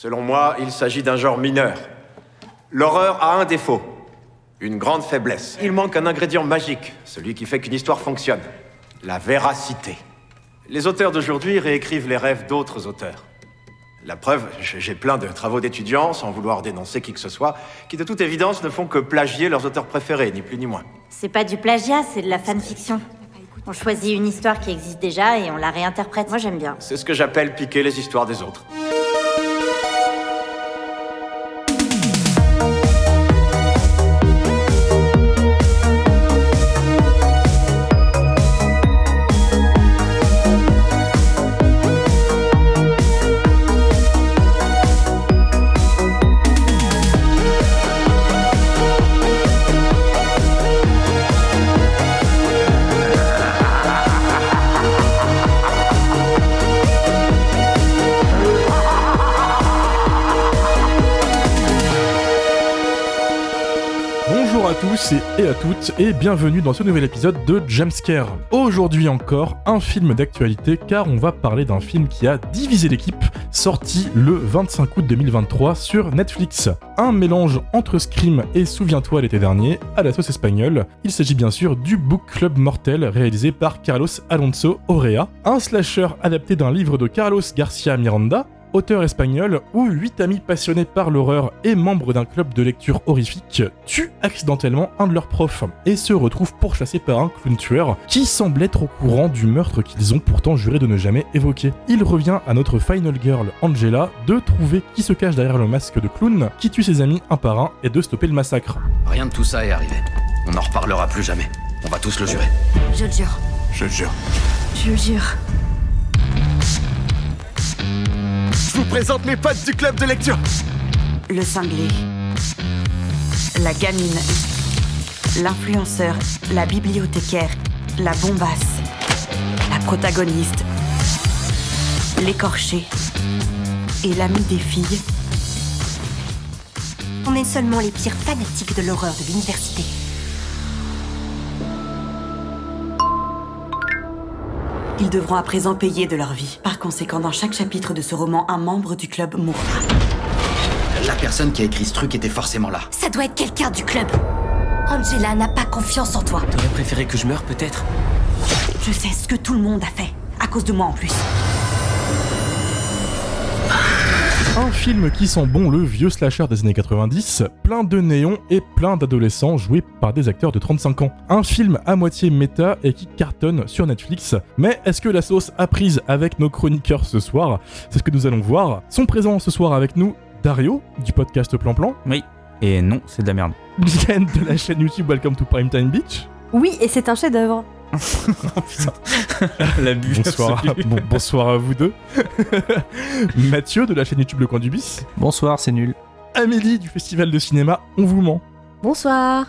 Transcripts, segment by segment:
Selon moi, il s'agit d'un genre mineur. L'horreur a un défaut, une grande faiblesse. Il manque un ingrédient magique, celui qui fait qu'une histoire fonctionne. La véracité. Les auteurs d'aujourd'hui réécrivent les rêves d'autres auteurs. La preuve, j'ai plein de travaux d'étudiants, sans vouloir dénoncer qui que ce soit, qui de toute évidence ne font que plagier leurs auteurs préférés, ni plus ni moins. C'est pas du plagiat, c'est de la fanfiction. On choisit une histoire qui existe déjà et on la réinterprète. Moi j'aime bien. C'est ce que j'appelle piquer les histoires des autres. Et à toutes et bienvenue dans ce nouvel épisode de Jumpscare. Aujourd'hui encore, un film d'actualité car on va parler d'un film qui a divisé l'équipe, sorti le 25 août 2023 sur Netflix. Un mélange entre Scream et Souviens-toi l'été dernier à la sauce espagnole. Il s'agit bien sûr du Book Club Mortel réalisé par Carlos Alonso Orea, un slasher adapté d'un livre de Carlos Garcia Miranda auteur espagnol, où huit amis passionnés par l'horreur et membres d'un club de lecture horrifique tuent accidentellement un de leurs profs et se retrouvent pourchassés par un clown tueur qui semble être au courant du meurtre qu'ils ont pourtant juré de ne jamais évoquer. Il revient à notre final girl Angela de trouver qui se cache derrière le masque de clown, qui tue ses amis un par un et de stopper le massacre. Rien de tout ça est arrivé. On n'en reparlera plus jamais. On va tous le jurer. Je le jure. Je le jure. Je le jure. Vous présente mes potes du club de lecture. Le cinglé. La gamine. L'influenceur. La bibliothécaire. La bombasse. La protagoniste. L'écorché. Et l'ami des filles. On est seulement les pires fanatiques de l'horreur de l'université. Ils devront à présent payer de leur vie. Par conséquent, dans chaque chapitre de ce roman, un membre du club mourra. La personne qui a écrit ce truc était forcément là. Ça doit être quelqu'un du club. Angela n'a pas confiance en toi. T'aurais préféré que je meure peut-être? Je sais ce que tout le monde a fait. À cause de moi en plus. Un film qui sent bon le vieux slasher des années 90, plein de néons et plein d'adolescents joués par des acteurs de 35 ans. Un film à moitié méta et qui cartonne sur Netflix. Mais est-ce que la sauce a prise avec nos chroniqueurs ce soir? C'est ce que nous allons voir. Sont présents ce soir avec nous Dario, du podcast Plan Plan. Oui. Et non, c'est de la merde. De la chaîne YouTube Welcome to Primetime Beach. Oui, et c'est un chef-d'œuvre. La Bonsoir, bon, bonsoir à vous deux. Mathieu de la chaîne YouTube Le Coin du Bis. Bonsoir, c'est nul. Amélie du festival de cinéma On vous ment. Bonsoir.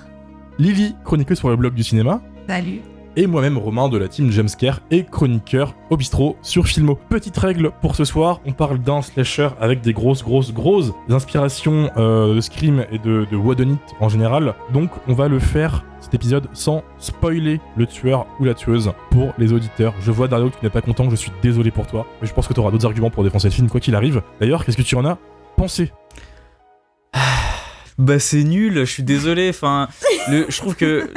Lily, chroniqueuse sur le blog du cinéma. Salut. Et moi-même Romain de la team Jamescare et chroniqueur au bistrot sur Filmo. Petite règle pour ce soir, on parle d'un slasher avec des grosses, grosses, grosses inspirations euh, de Scream et de, de Whodunit en général. Donc on va le faire cet épisode sans spoiler le tueur ou la tueuse pour les auditeurs. Je vois Dario que tu n'es pas content, je suis désolé pour toi, mais je pense que tu auras d'autres arguments pour défoncer le film quoi qu'il arrive. D'ailleurs, qu'est-ce que tu en as pensé? Bah c'est nul, je suis désolé. Enfin, je trouve que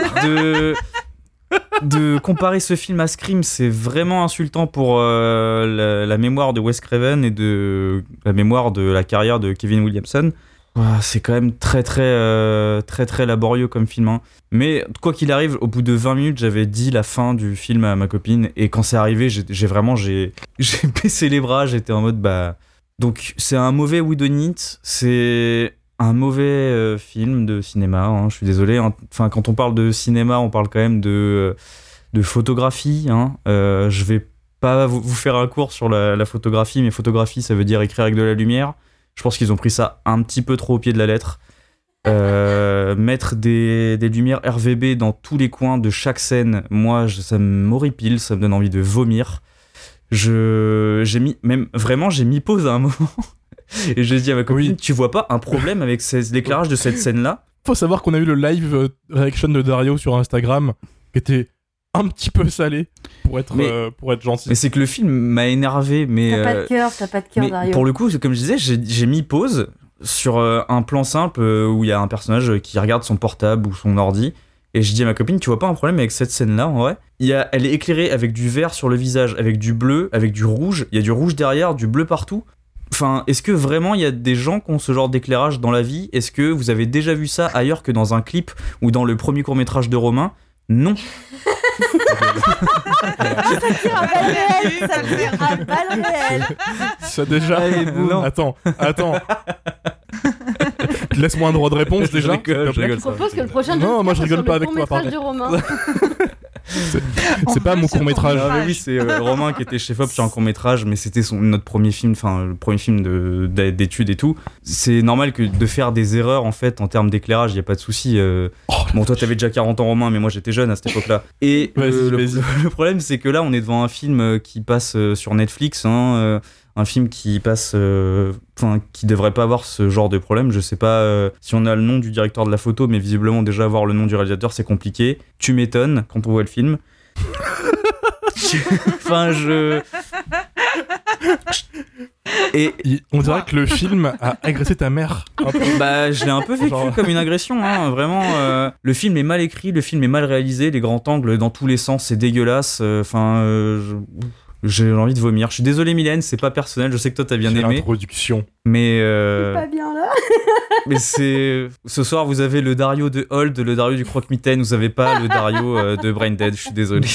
de comparer ce film à Scream, c'est vraiment insultant pour euh, la, mémoire de Wes Craven et de la mémoire de la carrière de Kevin Williamson. Ouah, C'est quand même très très euh, très très laborieux comme film. hein. Mais quoi qu'il arrive, au bout de 20 minutes, j'avais dit la fin du film à ma copine et quand c'est arrivé, j'ai vraiment j'ai baissé les bras. J'étais en mode bah donc c'est un mauvais Whodunit, c'est un mauvais euh, film de cinéma. hein, je suis désolé. hein. Enfin, quand on parle de cinéma, on parle quand même de de photographie. Hein. Euh, je vais pas vous, faire un cours sur la, photographie, mais photographie, ça veut dire écrire avec de la lumière. Je pense qu'ils ont pris ça un petit peu trop au pied de la lettre. Euh, mettre des, des lumières RVB dans tous les coins de chaque scène, moi, je- ça m'horripile, ça me donne envie de vomir. Je, j'ai mis, même vraiment, j'ai mis pause à un moment. Et j'ai dit à ma copine, Oui. tu vois pas un problème avec l'éclairage de cette scène-là? Faut savoir qu'on a eu le live euh, reaction de Dario sur Instagram qui était un petit peu salé pour être, Mais- euh, pour être gentil. Mais c'est que le film m'a énervé, mais. T'as pas euh, de cœur, t'as pas de cœur, Dario. pour le coup, comme je disais, j'ai mis pause sur euh, un plan simple euh, où il y a un personnage qui regarde son portable ou son ordi. Et je dis à ma copine, tu vois pas un problème avec cette scène-là, en vrai? Il y a, Elle est éclairée avec du vert sur le visage, avec du bleu, avec du rouge. Il y a du rouge derrière, du bleu partout. Enfin, est-ce que vraiment il y a des gens qui ont ce genre d'éclairage dans la vie? Est-ce que vous avez déjà vu ça ailleurs que dans un clip ou dans le premier court-métrage de Romain? Non. Ça déjà. Allez. Attends, attends. Laisse-moi un droit de réponse Je déjà. rigole, je rigole. Je propose que le prochain Non, moi, je rigole pas avec toi, de Romain. C'est pas mon court métrage. Ah, mais oui, c'est euh, Romain qui était chef-op sur un court métrage, mais c'était son notre premier film, enfin le premier film d'études et tout. C'est normal que de faire des erreurs en fait en termes d'éclairage, il y a pas de souci. euh. bon, toi t'avais déjà 40 ans Romain, mais moi j'étais jeune à cette époque-là. Et Vas-y, euh, le, vas-y. le problème c'est que là on est devant un film qui passe sur Netflix, hein, euh, un film qui passe, euh, enfin qui devrait pas avoir ce genre de problème. Je sais pas euh, si on a le nom du directeur de la photo, mais visiblement déjà avoir le nom du réalisateur c'est compliqué. Tu m'étonnes quand on voit le film. enfin, je. Et On dirait que le film a agressé ta mère. bah, je l'ai un peu vécu Genre- comme une agression, hein, vraiment. euh, le film est mal écrit, le film est mal réalisé, les grands angles dans tous les sens, c'est dégueulasse. Enfin, euh, je- j'ai envie de vomir. Je suis désolé, Mylène, c'est pas personnel. Je sais que toi t'as bien aimé, L'introduction. mais euh, Pas bien là. mais c'est ce soir vous avez le Dario de Hold, le Dario du croque-mitaine, vous avez pas le Dario euh, de Brain Dead. Je suis désolé.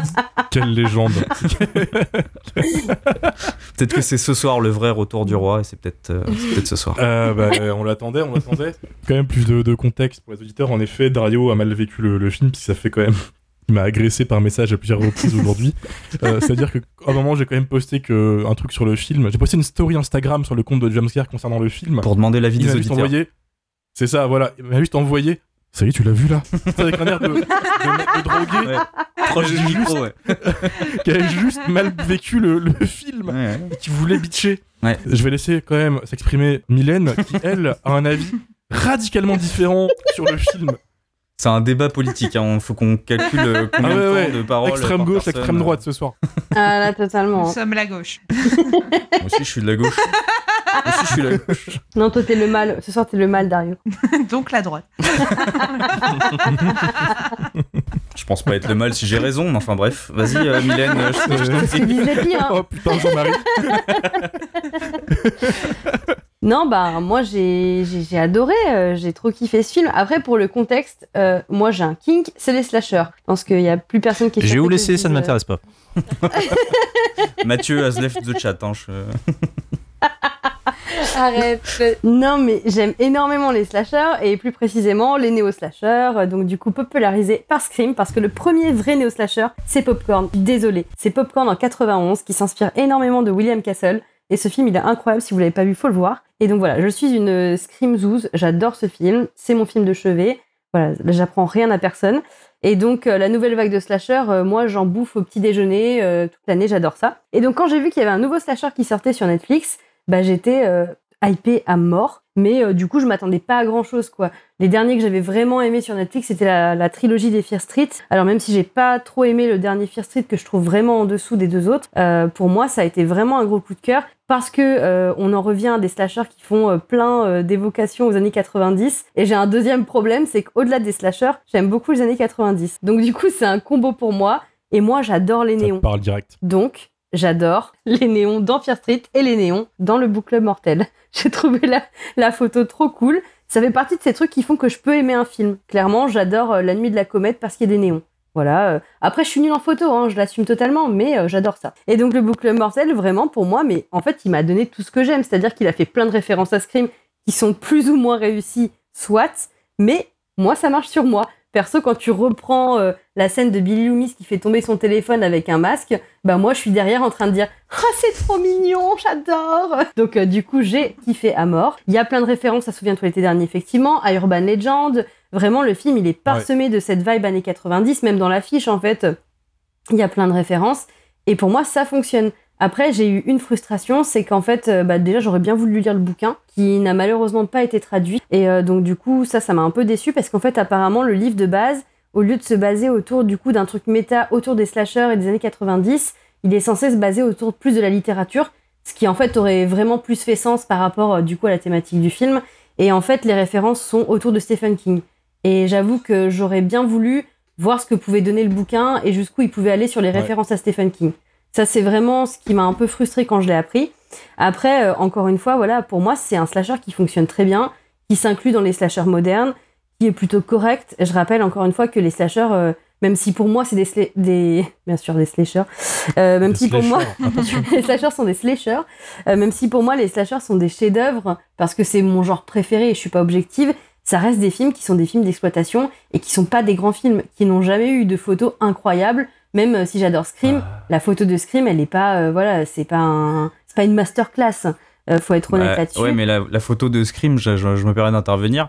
Quelle légende. peut-être que c'est ce soir le vrai retour du roi et c'est peut-être euh, ce soir. Euh, bah, on l'attendait, on l'attendait. Quand même plus de, de contexte pour les auditeurs. En effet, Dario a mal vécu le, le film, puisque ça fait quand même. Il m'a agressé par message à plusieurs reprises aujourd'hui. Euh, C'est-à-dire que à un moment, j'ai quand même posté que, un truc sur le film. J'ai posté une story Instagram sur le compte de Jumpscare concernant le film. Pour demander l'avis Il des m'a juste auditeurs. envoyé. C'est ça, voilà. Il m'a juste envoyé. Ça y est, tu l'as vu là? Avec un air de, de, de drogué Ouais. Proche du micro, ouais. qui avait juste mal vécu le, le film Ouais, ouais. et qui voulait bitcher. Je vais laisser quand même s'exprimer Mylène, qui elle a un avis radicalement différent sur le film. C'est un débat politique, hein. il faut qu'on calcule euh, combien Ah ouais, de temps ouais. de parole. extrême par gauche, personne. extrême droite ce soir. Ah là, totalement. Nous sommes la gauche. Moi aussi, je suis de la gauche. Moi aussi, je suis de la gauche. Non, toi, t'es le mal. Ce soir, t'es le mal, Dario. Donc la droite. Je pense pas être le mal si j'ai raison, mais enfin bref. Vas-y, euh, Mylène, je, les pires. hein. Oh putain, Jean-Marie. Non, bah moi j'ai adoré, euh, j'ai trop kiffé ce film. Après pour le contexte, euh, moi j'ai un kink, c'est les slashers. Je pense qu'il y a plus personne qui. est J'ai où laissé, ça ne m'intéresse pas. Mathieu has left the chat. Hein, je- Arrête. Non, mais j'aime énormément les slashers et plus précisément les néo-slashers, euh, donc du coup popularisés par Scream parce que le premier vrai néo-slasher, c'est Popcorn. Désolé, c'est Popcorn en 91 qui s'inspire énormément de William Castle. Et ce film, il est incroyable. Si vous l'avez pas vu, faut le voir. Et donc voilà, je suis une euh, Scream Zouz. J'adore ce film. C'est mon film de chevet. Voilà, là, j'apprends rien à personne. Et donc, euh, la nouvelle vague de slasher, euh, moi, j'en bouffe au petit déjeuner toute l'année. J'adore ça. Et donc, quand j'ai vu qu'il y avait un nouveau slasher qui sortait sur Netflix, bah, j'étais hypée à mort. Mais euh, du coup, je m'attendais pas à grand chose, quoi. Les derniers que j'avais vraiment aimé sur Netflix, c'était la, la trilogie des Fear Street. Alors, même si j'ai pas trop aimé le dernier Fear Street, que je trouve vraiment en dessous des deux autres, euh, pour moi, ça a été vraiment un gros coup de cœur parce que euh, on en revient à des slashers qui font euh, plein euh, d'évocations aux années 90. Et j'ai un deuxième problème, c'est qu'au-delà des slashers, j'aime beaucoup les années 90. Donc, du coup, c'est un combo pour moi. Et moi, j'adore les néons. parle direct. Donc, j'adore les néons dans Fear Street et les néons dans le Book Club Mortel. J'ai trouvé la, photo trop cool. Ça fait partie de ces trucs qui font que je peux aimer un film. Clairement, j'adore euh, La Nuit de la Comète parce qu'il y a des néons. Voilà. euh. Après, je suis nulle en photo, hein, je l'assume totalement, mais euh, j'adore ça. Et donc, le Book Club Mortel, vraiment, pour moi, mais en fait, il m'a donné tout ce que j'aime. C'est-à-dire qu'il a fait plein de références à Scream qui sont plus ou moins réussies, soit, mais moi, ça marche sur moi. Perso, quand tu reprends euh, la scène de Billy Loomis qui fait tomber son téléphone avec un masque, bah moi je suis derrière en train de dire ah c'est trop mignon, j'adore. Donc euh, du coup j'ai kiffé à mort. Il y a plein de références, ça se souvient tous l'été dernier effectivement, à Urban Legend. Vraiment le film il est parsemé de cette vibe années 90, même dans l'affiche en fait, il y a plein de références. Et pour moi ça fonctionne. Après, j'ai eu une frustration, c'est qu'en fait, euh, bah, déjà, j'aurais bien voulu lire le bouquin, qui n'a malheureusement pas été traduit. Et euh, donc, du coup, ça, ça m'a un peu déçu parce qu'en fait, apparemment, le livre de base, au lieu de se baser autour du coup d'un truc méta autour des slashers et des années 90, il est censé se baser autour plus de la littérature, ce qui en fait aurait vraiment plus fait sens par rapport euh, du coup à la thématique du film. Et en fait, les références sont autour de Stephen King. Et j'avoue que j'aurais bien voulu voir ce que pouvait donner le bouquin et jusqu'où il pouvait aller sur les Ouais. références à Stephen King. Ça, c'est vraiment ce qui m'a un peu frustré quand je l'ai appris. Après, euh, encore une fois, voilà, pour moi, c'est un slasher qui fonctionne très bien, qui s'inclut dans les slashers modernes, qui est plutôt correct. Je rappelle encore une fois que les slashers, euh, même si pour moi c'est des, sla- des, bien sûr des slashers, euh, même Des si pour moi les slashers sont des slashers, même si pour moi les slashers sont des chefs-d'œuvre parce que c'est mon genre préféré et je suis pas objective. Ça reste des films qui sont des films d'exploitation et qui sont pas des grands films, qui n'ont jamais eu de photos incroyables. Même euh, si j'adore Scream, Ah. la photo de Scream, elle est pas, euh, voilà, c'est pas un, c'est pas une masterclass. Euh, faut être honnête Bah, là-dessus. Ouais, mais la, la photo de Scream, je, je- je me permets d'intervenir.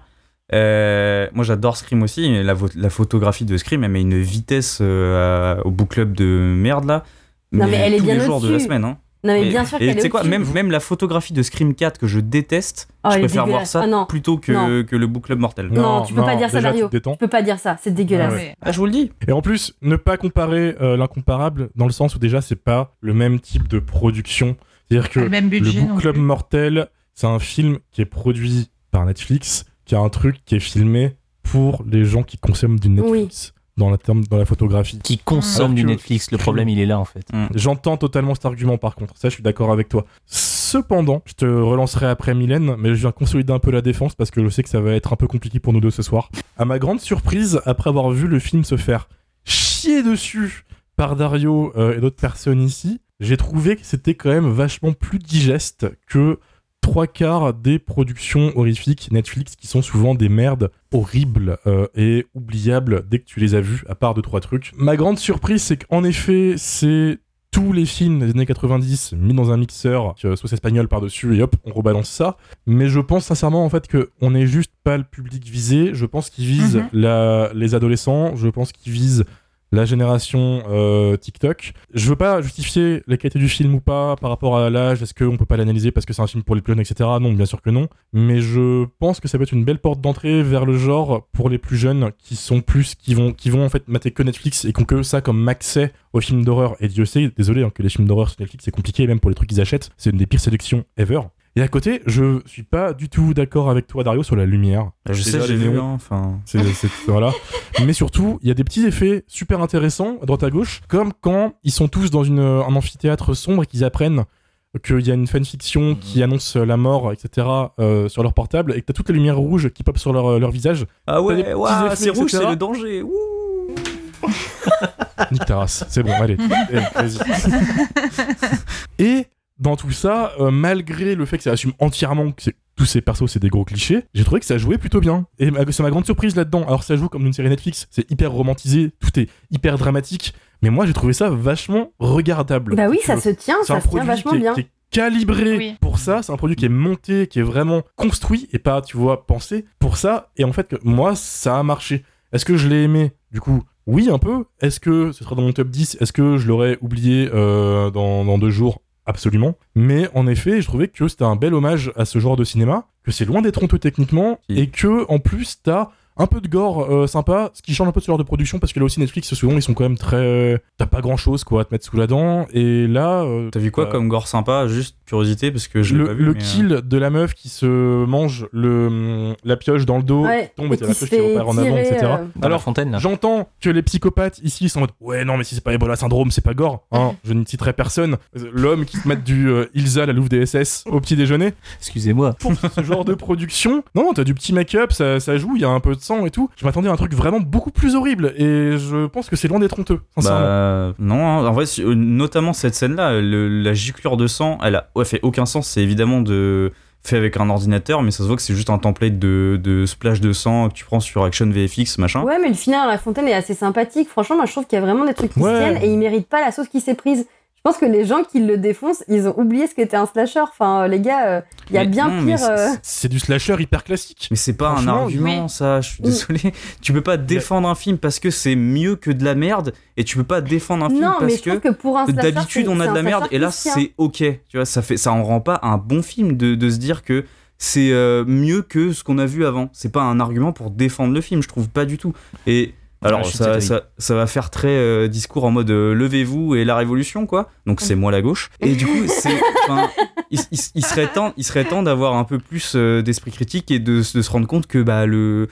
Euh, moi, j'adore Scream aussi. mais La, photographie de Scream, elle met une vitesse au book club de merde là. Non, mais elle est bien jours de la au-dessus. semaine. Hein. Non, mais Et- bien sûr qu'elle tu sais est quoi, même, même la photographie de Scream 4 que je déteste, Oh, je préfère voir ça Ah, non. plutôt que, Non. que le book club mortel. Non, tu peux pas dire ça, déjà, Dario. tu. Tu peux pas dire ça, c'est dégueulasse. Ah Mais- Ah, je vous le dis. Et en plus, ne pas comparer euh, l'incomparable dans le sens où déjà c'est pas le même type de production. C'est-à-dire que le même budget le non Book Club plus. Mortel, c'est un film qui est produit par Netflix, qui a un truc qui est filmé pour les gens qui consomment du Netflix dans, la terme, dans la photographie. Qui consomme Alors du que- Netflix. Le problème, il est là en fait. J'entends totalement cet argument par contre, ça je suis d'accord avec toi. Cependant, je te relancerai après Mylène, mais je viens consolider un peu la défense parce que je sais que ça va être un peu compliqué pour nous deux ce soir. À ma grande surprise, après avoir vu le film se faire chier dessus par Dario euh, et d'autres personnes ici, j'ai trouvé que c'était quand même vachement plus digeste que trois quarts des productions horrifiques Netflix qui sont souvent des merdes horribles euh, et oubliables dès que tu les as vues, à part deux trois trucs. Ma grande surprise, c'est qu'en effet, c'est tous les films des années 90 mis dans un mixeur, euh, sauce espagnole par-dessus, et hop, on rebalance ça. Mais je pense sincèrement en fait que on n'est juste pas le public visé. Je pense qu'ils visent Mhm. la- les adolescents. Je pense qu'ils visent la génération euh, TikTok. Je veux pas justifier la qualité du film ou pas par rapport à l'âge, est-ce qu'on peut pas l'analyser parce que c'est un film pour les plus jeunes, etc. Non, bien sûr que non. Mais je pense que ça peut être une belle porte d'entrée vers le genre pour les plus jeunes qui sont plus, qui vont, qui vont en fait mater que Netflix et qui ont que ça comme accès aux films d'horreur. Et Dieu sait, désolé, hein, que les films d'horreur sur Netflix c'est compliqué, même pour les trucs qu'ils achètent, c'est une des pires sélections ever. Et à côté, je suis pas du tout d'accord avec toi, Dario, sur la lumière. Je sais, j'ai vu. hein, Enfin, c'est, c'est- voilà. Mais surtout, il y a des petits effets super intéressants à droite à gauche, comme quand ils sont tous dans une, un amphithéâtre sombre et qu'ils apprennent qu'il y a une fanfiction qui annonce la mort, etc., euh, sur leur portable, et que t'as toutes les lumières rouges qui popent sur leur, leur visage. Ah ouais, effets, c'est rouge, c'est le danger. Ouh. Nique ta race. C'est bon, allez. Vas-y. Et dans tout ça, euh, malgré le fait que ça assume entièrement que c'est- tous ces persos c'est des gros clichés, j'ai trouvé que ça jouait plutôt bien. Et c'est ma grande surprise là-dedans. Alors ça joue comme une série Netflix, c'est hyper romantisé, tout est hyper dramatique, mais moi j'ai trouvé ça vachement regardable. Bah oui, ça se tient, ça se tient vachement qui est, bien. qui est calibré Oui. pour ça, c'est un produit qui est monté, qui est vraiment construit et pas, tu vois, pensé pour ça. Et en fait, que moi, ça a marché. Est-ce que je l'ai aimé? Du coup, oui, un peu. Est-ce que ce sera dans mon top 10 Est-ce que je l'aurais oublié euh, dans, dans deux jours? Absolument. Mais en effet, je trouvais que c'était un bel hommage à ce genre de cinéma, que c'est loin d'être honteux techniquement, et que en plus, t'as un peu de gore euh, sympa, ce qui change un peu de ce genre de production, parce que là aussi, Netflix, souvent, ils sont quand même très... T'as pas grand-chose, quoi, à te mettre sous la dent, et là... euh, T'as vu quoi t'as- comme gore sympa Juste curiosité, parce que je l'ai le, pas vu. le mais, euh, kill de la meuf qui se mange le, la pioche dans le dos, Ouais, tombe et et t'as la se pioche qui repart en avant, etc. euh, Alors, fontaine là. J'entends que les psychopathes ici sont en mode Ouais, non, mais si c'est pas Ebola syndrome, c'est pas gore. Hein, je ne citerai personne. L'homme qui te met du euh, Ilsa, la louve des SS, au petit déjeuner. Excusez-moi. Pour ce genre de production, non, non, t'as du petit make-up, ça, ça joue, il y a un peu de sang et tout. Je m'attendais à un truc vraiment beaucoup plus horrible et je pense que c'est loin d'être honteux, sincèrement. Bah non, hein. en vrai, notamment cette scène-là, la giclure de sang, elle a ouais, fait aucun sens. C'est évidemment de fait avec un ordinateur, mais ça se voit que c'est juste un template de, de splash de sang que tu prends sur Action VFX, machin. Ouais, mais le final à la fontaine est assez sympathique. Franchement, moi je trouve qu'il y a vraiment des trucs qui Ouais. se tiennent et il mérite pas la sauce qui s'est prise. Je pense que les gens qui le défoncent, ils ont oublié ce qu'était un slasher. Enfin, euh, les gars, euh, il y a Mais bien non, pire. euh, C'est du slasher hyper classique. Mais c'est pas un argument, oui. ça. Je suis désolé. Tu peux pas défendre un film parce que c'est mieux que de la merde, et tu peux pas défendre un film Non, mais parce que que pour un slasher, d'habitude on a de la merde, et là c'est ok. Tu vois, ça fait, ça en rend pas un bon film de, de se dire que c'est euh, mieux que ce qu'on a vu avant. C'est pas un argument pour défendre le film, je trouve pas du tout. Et Alors Ouais, ça, ça, ça va faire très euh, discours en mode euh, levez-vous et la révolution quoi. Donc c'est moi la gauche. Et du coup c'est, il, il- il serait temps, il serait temps d'avoir un peu plus euh, d'esprit critique et de, de se rendre compte que bah le,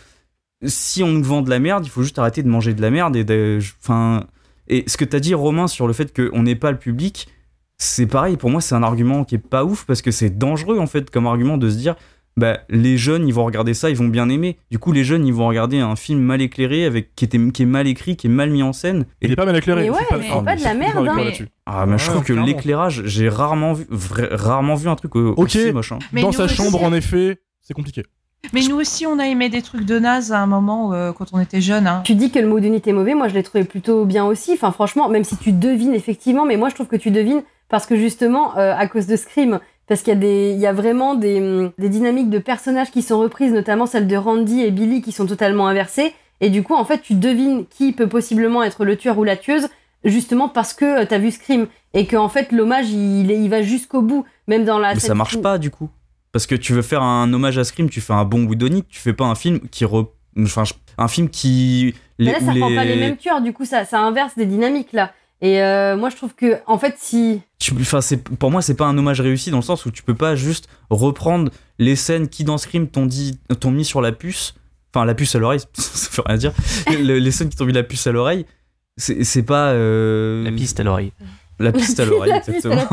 si on nous vend de la merde, il faut juste arrêter de manger de la merde et de, enfin, et ce que t'as dit Romain sur le fait qu'on n'est pas le public, c'est pareil pour moi c'est un argument qui est pas ouf parce que c'est dangereux en fait comme argument de se dire bah, les jeunes, ils vont regarder ça, ils vont bien aimer. Du coup, les jeunes, ils vont regarder un film mal éclairé, avec, qui, était, qui est mal écrit, qui est mal mis en scène. Il est pas mal éclairé. Mais ouais, c'est mais pas de la merde, hein. Mais-. Ah, mais je Ouais, trouve que clairement. l'éclairage, j'ai rarement vu, vra- rarement vu un truc au- Ok. aussi moche. hein. Dans sa aussi- chambre, en effet, c'est compliqué. Mais nous aussi, on a aimé des trucs de naze à un moment euh, quand on était jeunes. Hein. Tu dis que le mot d'unité est mauvais, moi je l'ai trouvé plutôt bien aussi. Enfin, franchement, même si tu devines effectivement, mais moi je trouve que tu devines parce que justement, euh, à cause de Scream, parce qu'il y a, des, il y a vraiment des, des dynamiques de personnages qui sont reprises, notamment celles de Randy et Billy qui sont totalement inversées. Et du coup, en fait, tu devines qui peut possiblement être le tueur ou la tueuse, justement parce que euh, t'as vu Scream. Et que en fait, l'hommage, il, va jusqu'au bout, même dans la Mais ça marche pas, du coup. Parce que tu veux faire un hommage à Scream, tu fais un bon Whodunit, tu fais pas un film qui. re- Enfin, un film qui. Mais là, ça prend pas les mêmes tueurs, du coup, ça, ça inverse des dynamiques là. Et euh, moi, je trouve que, en fait, si. tu- pour moi c'est pas un hommage réussi dans le sens où tu peux pas juste reprendre les scènes qui dans Scream t'ont mis sur la puce enfin la puce à l'oreille ça veut rien dire Le- les scènes qui t'ont mis la puce à l'oreille c'est pas euh, La piste à l'oreille. la piste à l'oreille exactement.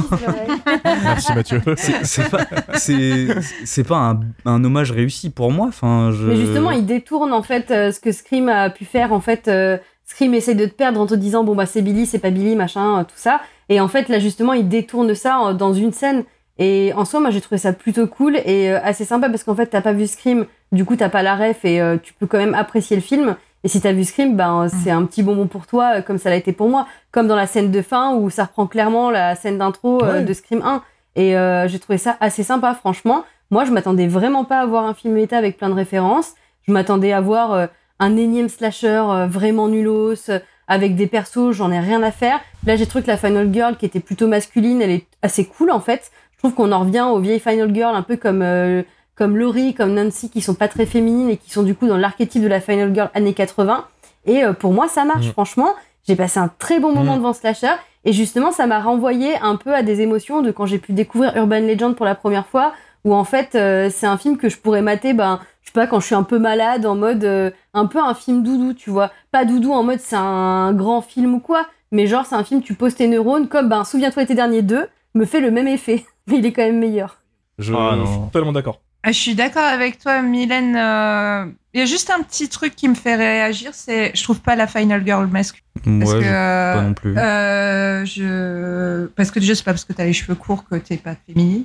Merci Mathieu. c'est pas c'est c'est pas un, un hommage réussi pour moi enfin je Mais justement, il détourne en fait euh, ce que Scream a pu faire. En fait, euh, Scream essaye de te perdre en te disant bon bah c'est Billy, c'est pas Billy, machin, euh, tout ça. Et en fait, là justement, il détourne ça euh, dans une scène. Et en soi, moi j'ai trouvé ça plutôt cool et euh, assez sympa parce qu'en fait, t'as pas vu Scream, du coup t'as pas la ref et euh, tu peux quand même apprécier le film. Et si t'as vu Scream, ben c'est un petit bonbon pour toi, comme ça l'a été pour moi. Comme dans la scène de fin où ça reprend clairement la scène d'intro euh, Ouais. de Scream 1. Et euh, j'ai trouvé ça assez sympa, franchement. Moi, je m'attendais vraiment pas à voir un film méta avec plein de références. Je m'attendais à voir un énième slasher euh, vraiment nulos, euh, avec des persos, j'en ai rien à faire. Là, j'ai trouvé que la Final Girl, qui était plutôt masculine, elle est assez cool en fait. Je trouve qu'on en revient aux vieilles Final Girl, un peu comme, euh, comme Laurie, comme Nancy, qui sont pas très féminines et qui sont du coup dans l'archétype de la Final Girl années 80. Et euh, pour moi, ça marche, Mm. franchement. J'ai passé un très bon moment Mm. devant Slasher. Et justement, ça m'a renvoyé un peu à des émotions de quand j'ai pu découvrir Urban Legend pour la première fois, où en fait, euh, c'est un film que je pourrais mater, ben, sais pas, quand je suis un peu malade, en mode euh, un peu un film doudou, tu vois. Pas doudou en mode c'est un grand film ou quoi, mais genre c'est un film, tu poses tes neurones, comme ben, Souviens-toi l'été dernier 2, me fait le même effet, mais il est quand même meilleur. Je Ah, je suis totalement d'accord. Ah, Je suis d'accord avec toi, Mylène. euh, Il y a juste un petit truc qui me fait réagir, c'est je trouve pas la Final Girl masculine. ouais Parce que, pas non plus Euh, je... Parce que déjà, c'est pas parce que t'as les cheveux courts que t'es pas féminine.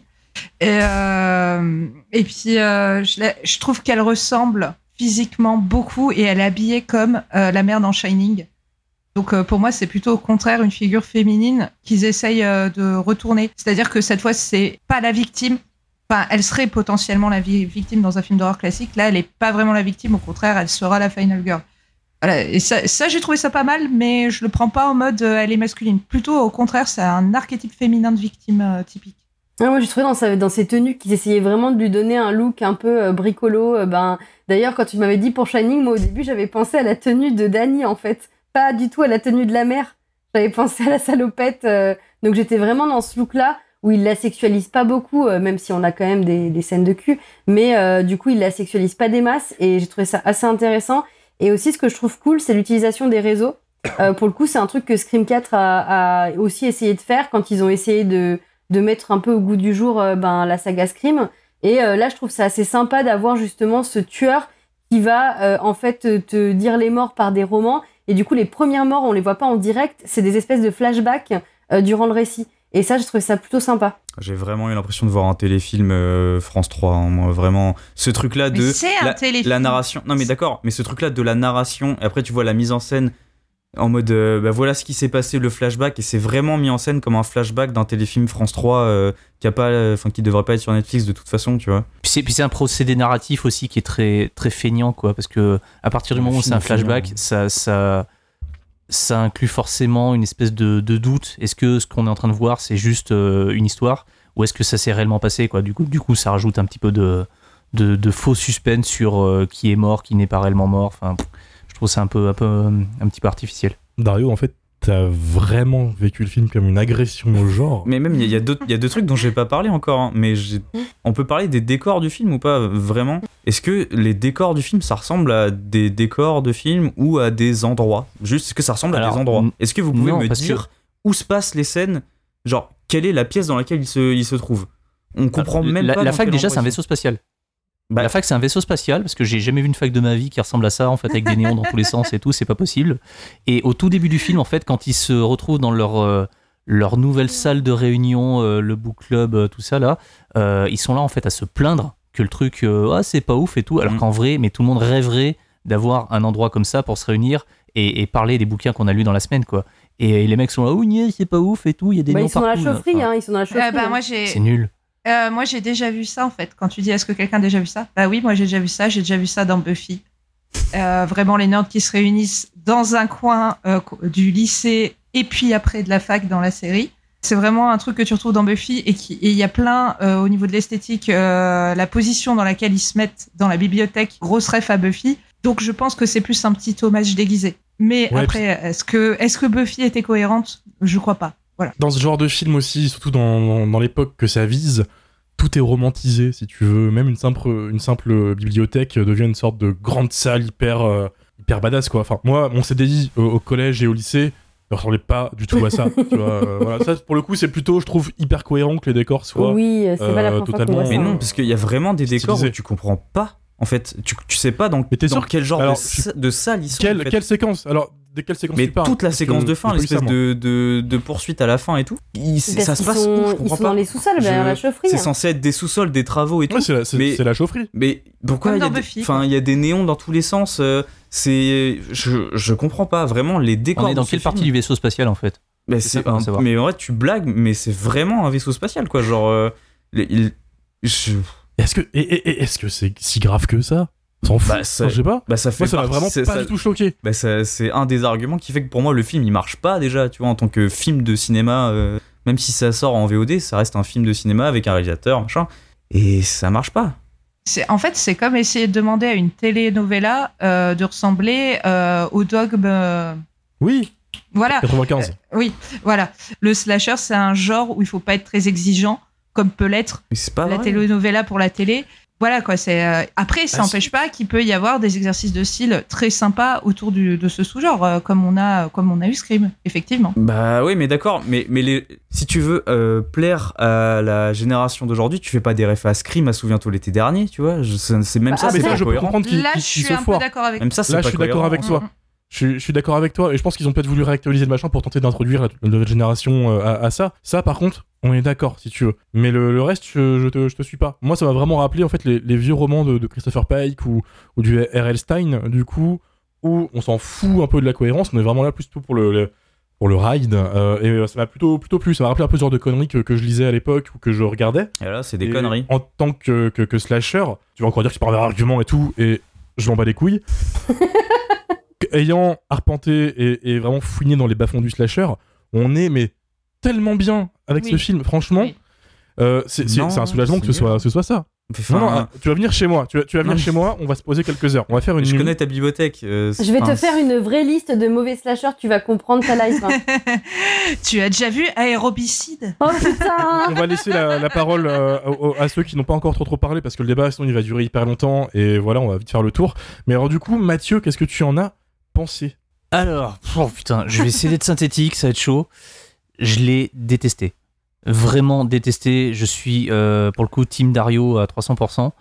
Et, euh, et puis, euh, je, trouve qu'elle ressemble physiquement beaucoup et elle est habillée comme euh, la mère dans Shining. Donc pour moi, c'est plutôt au contraire une figure féminine qu'ils essayent de retourner. C'est-à-dire que cette fois, c'est pas la victime. Enfin, elle serait potentiellement la vi- victime dans un film d'horreur classique. Là, elle est pas vraiment la victime. Au contraire, elle sera la final girl. Voilà, et ça, j'ai trouvé ça pas mal, mais je le prends pas en mode elle est masculine. Plutôt au contraire, c'est un archétype féminin de victime typique. Ah, moi, j'ai trouvé dans, sa, dans ses tenues qu'ils essayaient vraiment de lui donner un look un peu euh, bricolo. euh, ben, D'ailleurs, quand tu m'avais dit pour Shining, moi au début, j'avais pensé à la tenue de Danny en fait. Pas du tout à la tenue de la mère. J'avais pensé à la salopette. euh, donc j'étais vraiment dans ce look-là où il la sexualise pas beaucoup, euh, même si on a quand même des, des scènes de cul. Mais euh, du coup, il la sexualise pas des masses et j'ai trouvé ça assez intéressant. Et aussi, ce que je trouve cool, c'est l'utilisation des réseaux. Pour le coup, c'est un truc que Scream 4 a, a aussi essayé de faire quand ils ont essayé de, de mettre un peu au goût du jour euh, ben, la saga Scream. Et euh, là, je trouve ça assez sympa d'avoir justement ce tueur qui va euh, en fait te, dire les morts par des romans. Et du coup, les premières morts, on les voit pas en direct, c'est des espèces de flashbacks euh, durant le récit. Et ça, je trouve ça plutôt sympa. J'ai vraiment eu l'impression de voir un téléfilm euh, France 3. hein, moi, vraiment, ce truc-là de c'est un la, la narration. Non, mais d'accord, mais ce truc-là de la narration. Et après, tu vois la mise en scène en mode, euh, bah voilà ce qui s'est passé, le flashback, et c'est vraiment mis en scène comme un flashback d'un téléfilm France 3 euh, qui a pas, euh, enfin qui devrait pas être sur Netflix de toute façon, tu vois. Puis c'est, puis c'est un procédé narratif aussi qui est très, très feignant, quoi, parce que à partir du moment où c'est un flashback, feignant. ça, ça, ça inclut forcément une espèce de, de doute. Est-ce que ce qu'on est en train de voir, c'est juste euh, une histoire, ou est-ce que ça s'est réellement passé, quoi? Du coup, du coup, ça rajoute un petit peu de, de, de faux suspense sur euh, qui est mort, qui n'est pas réellement mort. Enfin, trouve ça un peu, un peu, euh, un petit peu artificiel. Dario, en fait, t'as vraiment vécu le film comme une agression au genre. Mais même, il y a- il y, a d'autres- il y a deux trucs dont j'ai pas parlé encore. hein, mais j'ai- on peut parler des décors du film ou pas Vraiment? Est-ce que les décors du film, ça ressemble à des décors de film ou à des endroits? Juste, est-ce que ça ressemble à des endroits? Est-ce que vous pouvez non, me dire où se passent les scènes? Genre, quelle est la pièce dans laquelle il se, il se trouve? On comprend même la, pas. la fac déjà c'est un vaisseau spatial. Bah- La fac c'est un vaisseau spatial parce que j'ai jamais vu une fac de ma vie qui ressemble à ça en fait avec des néons dans tous les sens et tout, c'est pas possible. Et au tout début du film en fait quand ils se retrouvent dans leur euh, leur nouvelle salle de réunion, euh, le book club, euh, tout ça là, euh, ils sont là en fait à se plaindre que le truc euh, ah c'est pas ouf et tout, alors Mhm. qu'en vrai mais tout le monde rêverait d'avoir un endroit comme ça pour se réunir et, et parler des bouquins qu'on a lus dans la semaine quoi. Et, les mecs sont là oh niais, c'est pas ouf et tout, il y a des Bah, néons ils sont dans la chaufferie, Enfin, hein, ils sont dans la chaufferie. Euh, bah, hein. moi, j'ai. C'est nul. Euh, moi, j'ai déjà vu ça en fait. Quand tu dis est-ce que quelqu'un a déjà vu ça? Bah oui, moi j'ai déjà vu ça. J'ai déjà vu ça dans Buffy. Euh, vraiment, les nerds qui se réunissent dans un coin euh, du lycée et puis après de la fac dans la série. C'est vraiment un truc que tu retrouves dans Buffy et qui et il y a plein euh, au niveau de l'esthétique, euh, la position dans laquelle ils se mettent dans la bibliothèque, grosse ref à Buffy. Donc je pense que c'est plus un petit hommage déguisé. Mais Ouais, après, est-ce que est-ce que Buffy était cohérente? Je crois pas. Voilà. Dans ce genre de film aussi, surtout dans, dans, dans l'époque que ça vise, tout est romantisé, si tu veux. Même une simple, une simple bibliothèque devient une sorte de grande salle hyper, euh, hyper badass, quoi. Enfin, moi, mon CDI au, au collège et au lycée ne ressemblait pas du tout à ça. tu vois, euh, voilà. Ça, pour le coup, c'est plutôt, je trouve, hyper cohérent que les décors soient. Oui, c'est pas la euh, première fois qu'on totalement- ça. Mais non, parce qu'il y a vraiment des décors où tu comprends pas. En fait, tu, tu sais pas dans, Mais t'es dans sûr quel genre alors, de, sa- de salle ils sont. Quelle, en fait. quelle séquence? Alors, de quelle séquence Mais tu parles toute la séquence que de fin, l'espèce de, de, de poursuite à la fin et tout, il- ça se passe sont- où? Je Ils sont dans les sous-sols, Je- derrière la chaufferie. C'est hein. censé être des sous-sols, des travaux et tout. Ouais, c'est la, c'est- Mais- c'est la chaufferie. Mais pourquoi il y a des- y a néons dans tous les sens. euh, c'est, je, je comprends pas vraiment les décors. On est dans quelle partie du vaisseau spatial en fait? Mais C'est un- mais en vrai, tu blagues, mais c'est vraiment un vaisseau spatial, quoi. Genre, euh, les- il- je- Est-ce que, est-ce que c'est si grave que ça? S'en fout. Bah, ça- Enfin, je sais pas. bah, ça fait Moi, ça m'a vraiment pas ça- du tout choqué. bah, ça- c'est un des arguments qui fait que pour moi le film il marche pas déjà, tu vois, en tant que film de cinéma, euh, même si ça sort en VOD, ça reste un film de cinéma avec un réalisateur, machin, et ça marche pas. C'est en fait c'est comme essayer de demander à une telenovela euh, de ressembler euh, au dogme. Oui, Voilà. 95. Oui, voilà. Le slasher c'est un genre où il faut pas être très exigeant, comme peut l'être la telenovela pour la télé. Voilà quoi. C'est euh, après ça Ah, n'empêche pas qu'il peut y avoir des exercices de style très sympas autour du- de ce sous-genre, euh, comme on a comme on a eu Scream, effectivement. Bah oui, mais d'accord, mais, mais les, si tu veux euh, plaire à la génération d'aujourd'hui, tu fais pas des refs à Scream à Souviens-toi l'été dernier, tu vois, c'est même Bah, ça, Ah, mais c'est ça, pas je peux cohérent. comprendre qu'il Là, je suis un peu d'accord avec. Même ça, c'est Là, pas je suis d'accord avec toi. Mm, mm. Je, suis- je suis d'accord avec toi et je pense qu'ils ont peut-être voulu réactualiser le machin pour tenter d'introduire la, la nouvelle génération euh, à, à ça. Ça, par contre, on est d'accord si tu veux. Mais le, le reste, je, je, te, je te suis pas. Moi, ça m'a vraiment rappelé en fait les, les vieux romans de, de Christopher Pike ou, ou du R.L. Stein, du coup, où on s'en fout un peu de la cohérence. On est vraiment là plus tout pour le, le- pour le ride. euh, et euh, ça m'a plutôt, plutôt plu. Ça m'a rappelé un peu ce genre de conneries que, que je lisais à l'époque ou que je regardais. Et là, c'est des Et conneries. En tant que, que, que slasher, tu vas encore dire que tu parles d'arguments et tout, et je m'en bats les couilles. Ayant arpenté et, et vraiment fouiné dans les bas-fonds du slasher, on est mais tellement bien avec Oui. ce film, franchement. Oui. euh, c'est un soulagement que ce soit, nul. ce soit ça. Enfin, non, non, ah, tu vas venir chez moi. Tu vas, tu vas venir Non. chez moi. On va se poser quelques heures. On va faire une je nuit. connais ta bibliothèque. euh, Je vais te faire une vraie liste de mauvais slashers, tu vas comprendre ta life. hein. tu as déjà vu Aérobicide Oh putain On va laisser la, la parole euh, au- à ceux qui n'ont pas encore trop trop parlé parce que le débat sinon il va durer hyper longtemps et voilà on va vite faire le tour. Mais alors du coup Mathieu qu'est-ce que tu en as? Pensé Alors, oh putain, je vais essayer d'être synthétique, ça va être chaud. Je l'ai détesté. Vraiment détesté. Je suis, euh, pour le coup, Team Dario à 300%.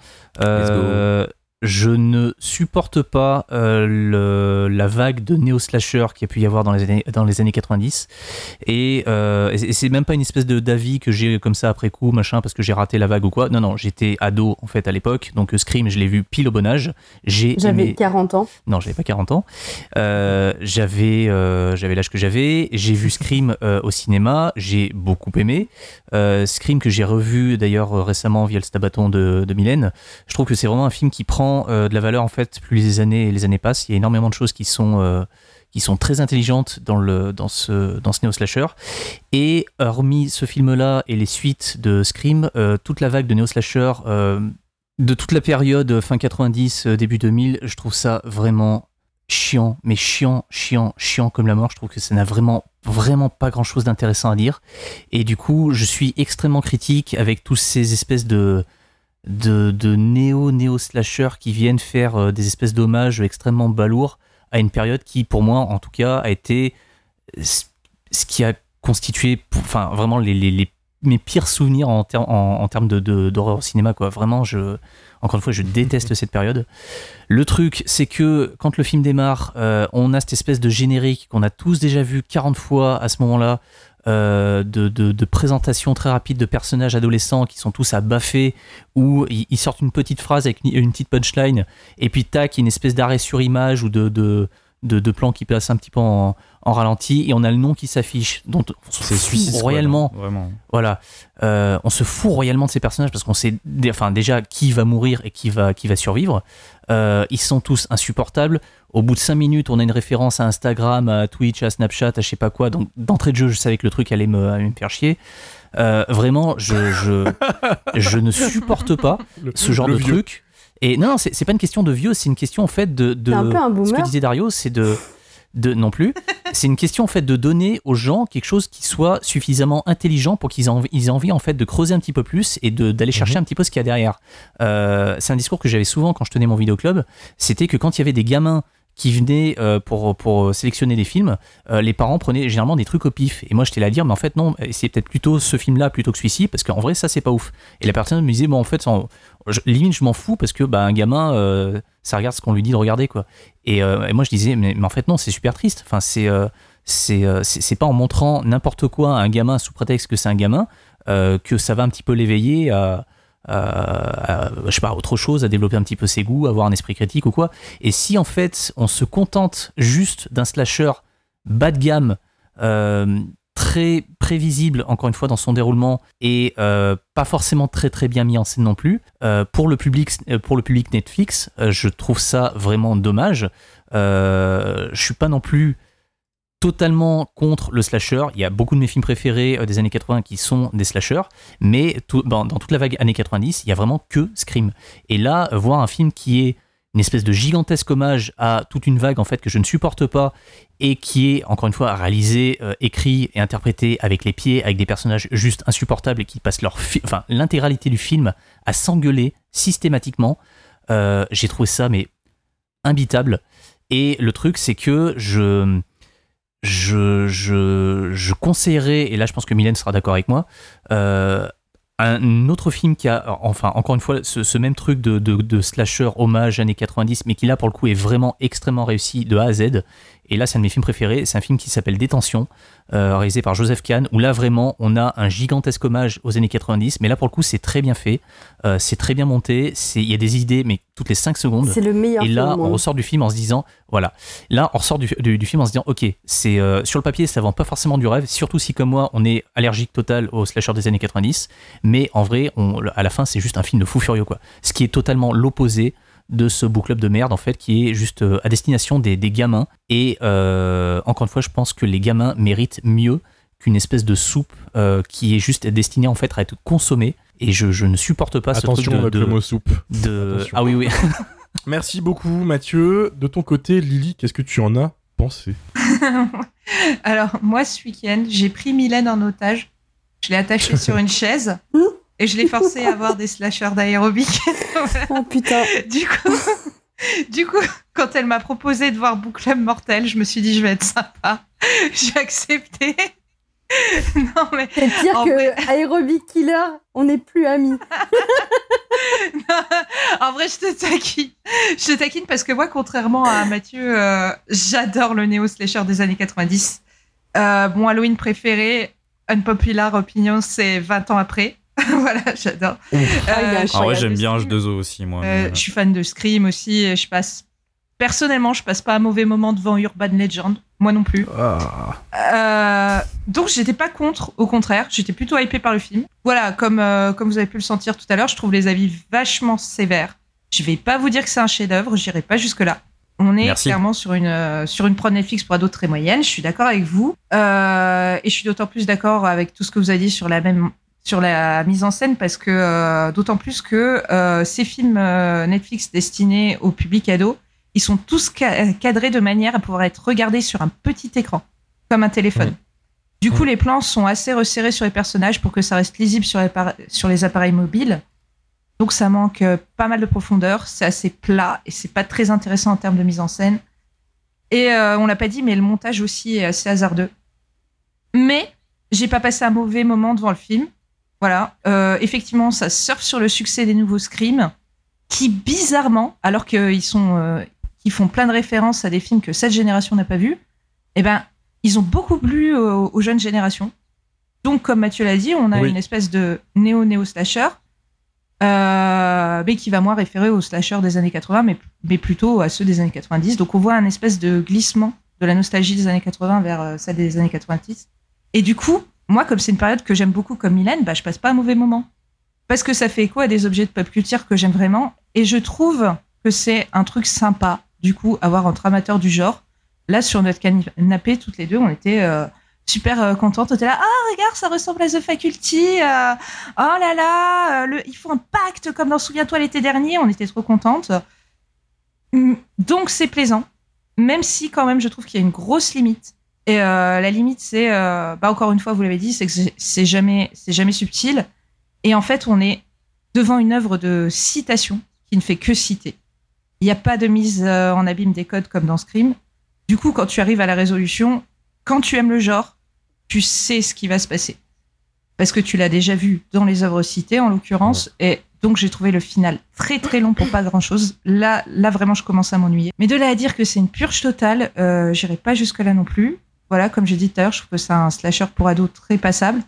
Euh, je ne supporte pas euh, le- la vague de néo-slasher qu'il y a pu y avoir dans les années, dans les années 90. Et, euh, et c'est- même pas une espèce de d'avis que j'ai comme ça après coup, machin, parce que j'ai raté la vague ou quoi. Non, non, j'étais ado en fait à l'époque. Donc euh, Scream, je l'ai vu pile au bon âge. J'ai J'avais aimé- 40 ans. non, j'avais pas 40 ans. Euh, j'avais j'avais l'âge que j'avais. J'ai vu Scream au cinéma. J'ai beaucoup aimé. Scream que j'ai revu d'ailleurs récemment via le Stabaton de, de Mylène. Je trouve que c'est vraiment un film qui prend euh, de la valeur en fait plus les années les années passent. Il y a énormément de choses qui sont euh, qui sont très intelligentes dans le dans ce dans ce néo slasher. Et hormis ce film-là et les suites de Scream, euh, toute la vague de néo slasher de toute la période fin 90 euh, début 2000, je trouve ça vraiment chiant, mais chiant, chiant, chiant comme la mort. Je trouve que ça n'a vraiment, vraiment pas grand chose d'intéressant à dire. Et du coup, je suis extrêmement critique avec tous ces espèces de, de, de néo, néo slasher qui viennent faire euh, des espèces d'hommages extrêmement balourds à une période qui, pour moi, en tout cas, a été ce ce qui a constitué, pour- enfin, vraiment les, les- les- mes pires souvenirs en, ter- en, en termes d'horreur au cinéma, quoi. Vraiment, je, encore une fois, je déteste cette période. Le truc, c'est que quand le film démarre, euh, on a cette espèce de générique qu'on a tous déjà vu 40 fois à ce moment-là, euh, de, de- de présentation très rapide de personnages adolescents qui sont tous à baffer, où ils, sortent une petite phrase avec une, petite punchline, et puis tac, une espèce d'arrêt sur image ou de, de plan qui passe un petit peu en, en ralenti, et on a le nom qui s'affiche, dont on se C'est fout royalement. hein, vraiment. Voilà, Euh, on se fout royalement de ces personnages parce qu'on sait dé- enfin, déjà qui va mourir et qui va, qui va survivre. Euh, ils sont tous insupportables. Au bout de 5 minutes, on a une référence à Instagram, à Twitch, à Snapchat, à je sais pas quoi. Donc d'entrée de jeu, je savais que le truc allait me, allait me faire chier. Euh, vraiment, je, je, je ne supporte pas Le- ce genre de vieux. truc. Et non, non, c'est pas une question de vieux, c'est une question en fait de. un peu un ce boomer. que disait Dario, c'est de. De, non plus. C'est une question en fait de donner aux gens quelque chose qui soit suffisamment intelligent pour qu'ils aient, envie- ils aient envie en fait de creuser un petit peu plus et d'aller chercher un petit peu ce qu'il y a derrière. Euh, c'est un discours que j'avais souvent quand je tenais mon vidéoclub. C'était que quand il y avait des gamins qui venaient euh, pour, pour sélectionner des films, euh, les parents prenaient généralement des trucs au pif. Et moi, j'étais là à dire, mais en fait, non, c'est peut-être plutôt ce film-là plutôt que celui-ci, parce qu'en vrai, ça, c'est pas ouf. Et la personne me disait, bon, en fait, sans- je- limite, je m'en fous, parce que bah, un gamin, euh, ça regarde ce qu'on lui dit de regarder, quoi. Et, euh, moi, je disais, mais, en fait, non, c'est super triste. Enfin, c'est. euh, c'est pas en montrant n'importe quoi à un gamin sous prétexte que c'est un gamin que ça va un petit peu l'éveiller à, je sais autre chose, à développer un petit peu ses goûts, avoir un esprit critique ou quoi. Et si en fait on se contente juste d'un slasher bas de gamme, très prévisible encore une fois dans son déroulement et euh, pas forcément très très bien mis en scène non plus, euh, pour, le public, euh, pour le public Netflix, je trouve ça vraiment dommage. Je suis pas non plus totalement contre le slasher. Il y a beaucoup de mes films préférés des années 80 qui sont des slashers, mais dans, toute la vague années 90, il y a vraiment que Scream. Et là, voir un film qui est une espèce de gigantesque hommage à toute une vague en fait que je ne supporte pas et qui est encore une fois réalisé, euh, écrit et interprété avec les pieds, avec des personnages juste insupportables et qui passent leur, fi- enfin l'intégralité du film à s'engueuler systématiquement. Euh, J'ai trouvé ça mais imbitable. Et le truc, c'est que je, je, je, je conseillerais, et là je pense que Mylène sera d'accord avec moi, euh, un autre film qui a, enfin encore une fois, ce, même truc de slasher hommage années 90, mais qui là pour le coup est vraiment extrêmement réussi de A à Z. Et là c'est un de mes films préférés, c'est un film qui s'appelle Détention, euh, réalisé par Joseph Kahn, où là vraiment on a un gigantesque hommage aux années 90, mais là pour le coup c'est très bien fait, euh, c'est très bien monté, il y a des idées, mais toutes les 5 secondes. C'est le meilleur Et là, on ressort du film en se disant, voilà, là, on ressort du, du- du film en se disant, ok, c'est euh, sur le papier, ça vend pas forcément du rêve, surtout si comme moi, on est allergique total au slasher des années 90, mais en vrai, on, à la fin, c'est juste un film de fou furieux, quoi. Ce qui est totalement l'opposé de ce book club de merde, en fait, qui est juste euh, à destination des, des gamins. Et euh, encore une fois, je pense que les gamins méritent mieux qu'une espèce de soupe euh, qui est juste destinée en fait à être consommée. Et je, je ne supporte pas Attention ce truc de, avec de- le mot soupe. de- Attention. ah oui oui Merci beaucoup Mathieu. De ton côté, Lily, qu'est-ce que tu en as pensé? Alors, moi, ce week-end, j'ai pris Mylène en otage. Je l'ai attachée sur une chaise et je l'ai forcée à voir des slashers d'aérobic. Oh putain. Du coup, du coup, quand elle m'a proposé de voir Book Club Mortel, je me suis dit, je vais être sympa. J'ai accepté. non, mais. C'est pire que vrai- Aerobic Killer, on n'est plus amis. en vrai, je te taquine. Je te taquine parce que moi, contrairement à Mathieu, euh, j'adore le néo-slasher des années 90. Euh, mon Halloween préféré, Unpopular Opinion, c'est 20 ans après. voilà, j'adore. Ah, Euh, incroyable. Ah ouais, j'aime bien Scream. H2O aussi, moi. Euh, mais- je suis fan de Scream aussi. et Je passe. Personnellement, je passe pas un mauvais moment devant Urban Legend. Moi non plus. Ah. Euh, donc j'étais pas contre, au contraire, j'étais plutôt hypée par le film. Voilà, comme, euh, comme vous avez pu le sentir tout à l'heure, je trouve les avis vachement sévères. Je vais pas vous dire que c'est un chef-d'œuvre, j'irai pas jusque-là. On est Merci. clairement sur une, euh, sur une prod Netflix pour ados très moyenne, je suis d'accord avec vous. Euh, et je suis d'autant plus d'accord avec tout ce que vous avez dit sur la même sur la mise en scène parce que euh, d'autant plus que euh, ces films euh, Netflix destinés au public ado, ils sont tous ca- cadrés de manière à pouvoir être regardés sur un petit écran, comme un téléphone. Du coup, les plans sont assez resserrés sur les personnages pour que ça reste lisible sur les, sur les appareils mobiles. Donc ça manque euh, pas mal de profondeur, c'est assez plat et c'est pas très intéressant en termes de mise en scène. Et euh, on l'a pas dit, mais le montage aussi est assez hasardeux. Mais j'ai pas passé un mauvais moment devant le film. Voilà, Euh, effectivement, ça surfe sur le succès des nouveaux Scream, qui bizarrement, alors qu'ils sont, euh, ils font plein de références à des films que cette génération n'a pas vus, eh ben, ils ont beaucoup plu aux, aux jeunes générations. Donc, comme Mathieu l'a dit, on a Oui. une espèce de néo-néo-slasher, euh, mais qui va moins référer aux slashers des années 80, mais, mais plutôt à ceux des années 90. Donc, on voit un espèce de glissement de la nostalgie des années 80 vers euh, celle des années 90. Et du coup, moi, comme c'est une période que j'aime beaucoup comme Mylène, bah, je passe pas un mauvais moment. Parce que ça fait écho à des objets de pop culture que j'aime vraiment. Et je trouve que c'est un truc sympa, du coup, avoir entre amateurs du genre. Là, sur notre canapé, toutes les deux, on était euh, super euh, contentes. On était là, ah, regarde, ça ressemble à The Faculty. euh, oh là là, euh, le, ils font un pacte comme dans Souviens-toi l'été dernier. On était trop contentes. Hum, Donc, c'est plaisant. Même si, quand même, je trouve qu'il y a une grosse limite. Et euh, la limite, c'est, euh, bah, encore une fois, vous l'avez dit, c'est que c'est- jamais, c'est jamais subtil. Et en fait, on est devant une œuvre de citation qui ne fait que citer. Il n'y a pas de mise euh, en abîme des codes comme dans Scream. Du coup, quand tu arrives à la résolution, quand tu aimes le genre, tu sais ce qui va se passer. Parce que tu l'as déjà vu dans les œuvres citées, en l'occurrence. Et donc, j'ai trouvé le final très très long pour pas grand chose. Là, là vraiment, je commence à m'ennuyer. Mais de là à dire que c'est une purge totale, euh, j'irai pas jusque-là non plus. Voilà, comme j'ai dit tout à l'heure, je trouve que c'est un slasher pour ados très passable.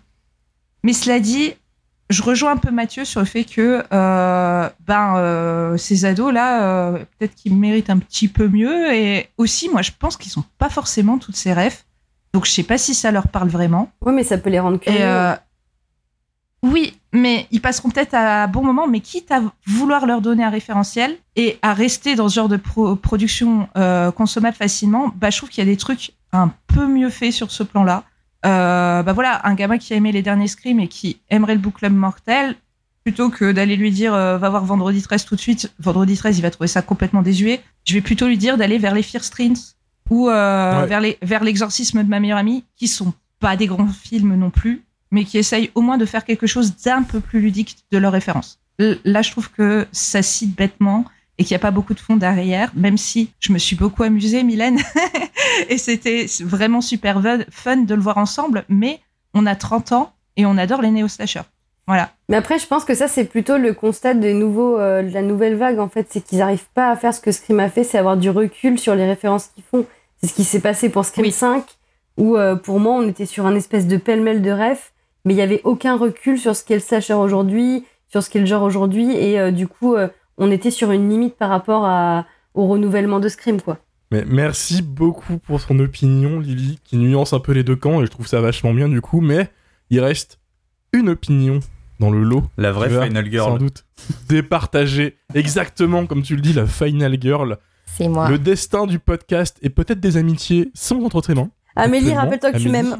Mais cela dit, je rejoins un peu Mathieu sur le fait que euh, ben euh, ces ados là euh, peut-être qu'ils méritent un petit peu mieux et aussi moi je pense qu'ils sont pas forcément toutes ces rêves donc je sais pas si ça leur parle vraiment Oui, mais ça peut les rendre curieux. oui mais ils passeront peut-être à bon moment mais quitte à vouloir leur donner un référentiel et à rester dans ce genre de pro- production consommable facilement bah je trouve qu'il y a des trucs un peu mieux faits sur ce plan là euh, bah voilà, un gamin qui a aimé les derniers Scream et qui aimerait le book club mortel, plutôt que d'aller lui dire euh, va voir vendredi 13 tout de suite, vendredi 13 il va trouver ça complètement désuet, je vais plutôt lui dire d'aller vers les Fear Streams ou euh, Ouais. vers les vers l'exorcisme de ma meilleure amie, qui sont pas des grands films non plus, mais qui essayent au moins de faire quelque chose d'un peu plus ludique de leur référence. Là, je trouve que ça cite bêtement et qu'il n'y a pas beaucoup de fond derrière, même si je me suis beaucoup amusée, Mylène, et c'était vraiment super fun- de le voir ensemble, mais on a 30 ans et on adore les néo-slashers. Voilà. Mais après, je pense que ça, c'est plutôt le constat des nouveaux, euh, de la nouvelle vague, en fait. C'est qu'ils n'arrivent pas à faire ce que Scream a fait, c'est avoir du recul sur les références qu'ils font. C'est ce qui s'est passé pour Scream Oui. 5, où euh, pour moi, on était sur un espèce de pêle-mêle de rêves, mais il n'y avait aucun recul sur ce qu'est le slasher aujourd'hui, sur ce qu'est le genre aujourd'hui, et euh, du coup, on était sur une limite par rapport à, au renouvellement de Scream, quoi. Mais merci beaucoup pour son opinion, Lily, qui nuance un peu les deux camps, et je trouve ça vachement bien du coup, mais il reste une opinion dans le lot. La vraie vas Final Girl. Sans doute départager exactement comme tu le dis, la Final Girl. C'est moi. Le destin du podcast et peut-être des amitiés sans entraînement. Amélie, rappelle-toi que tu m'aimes.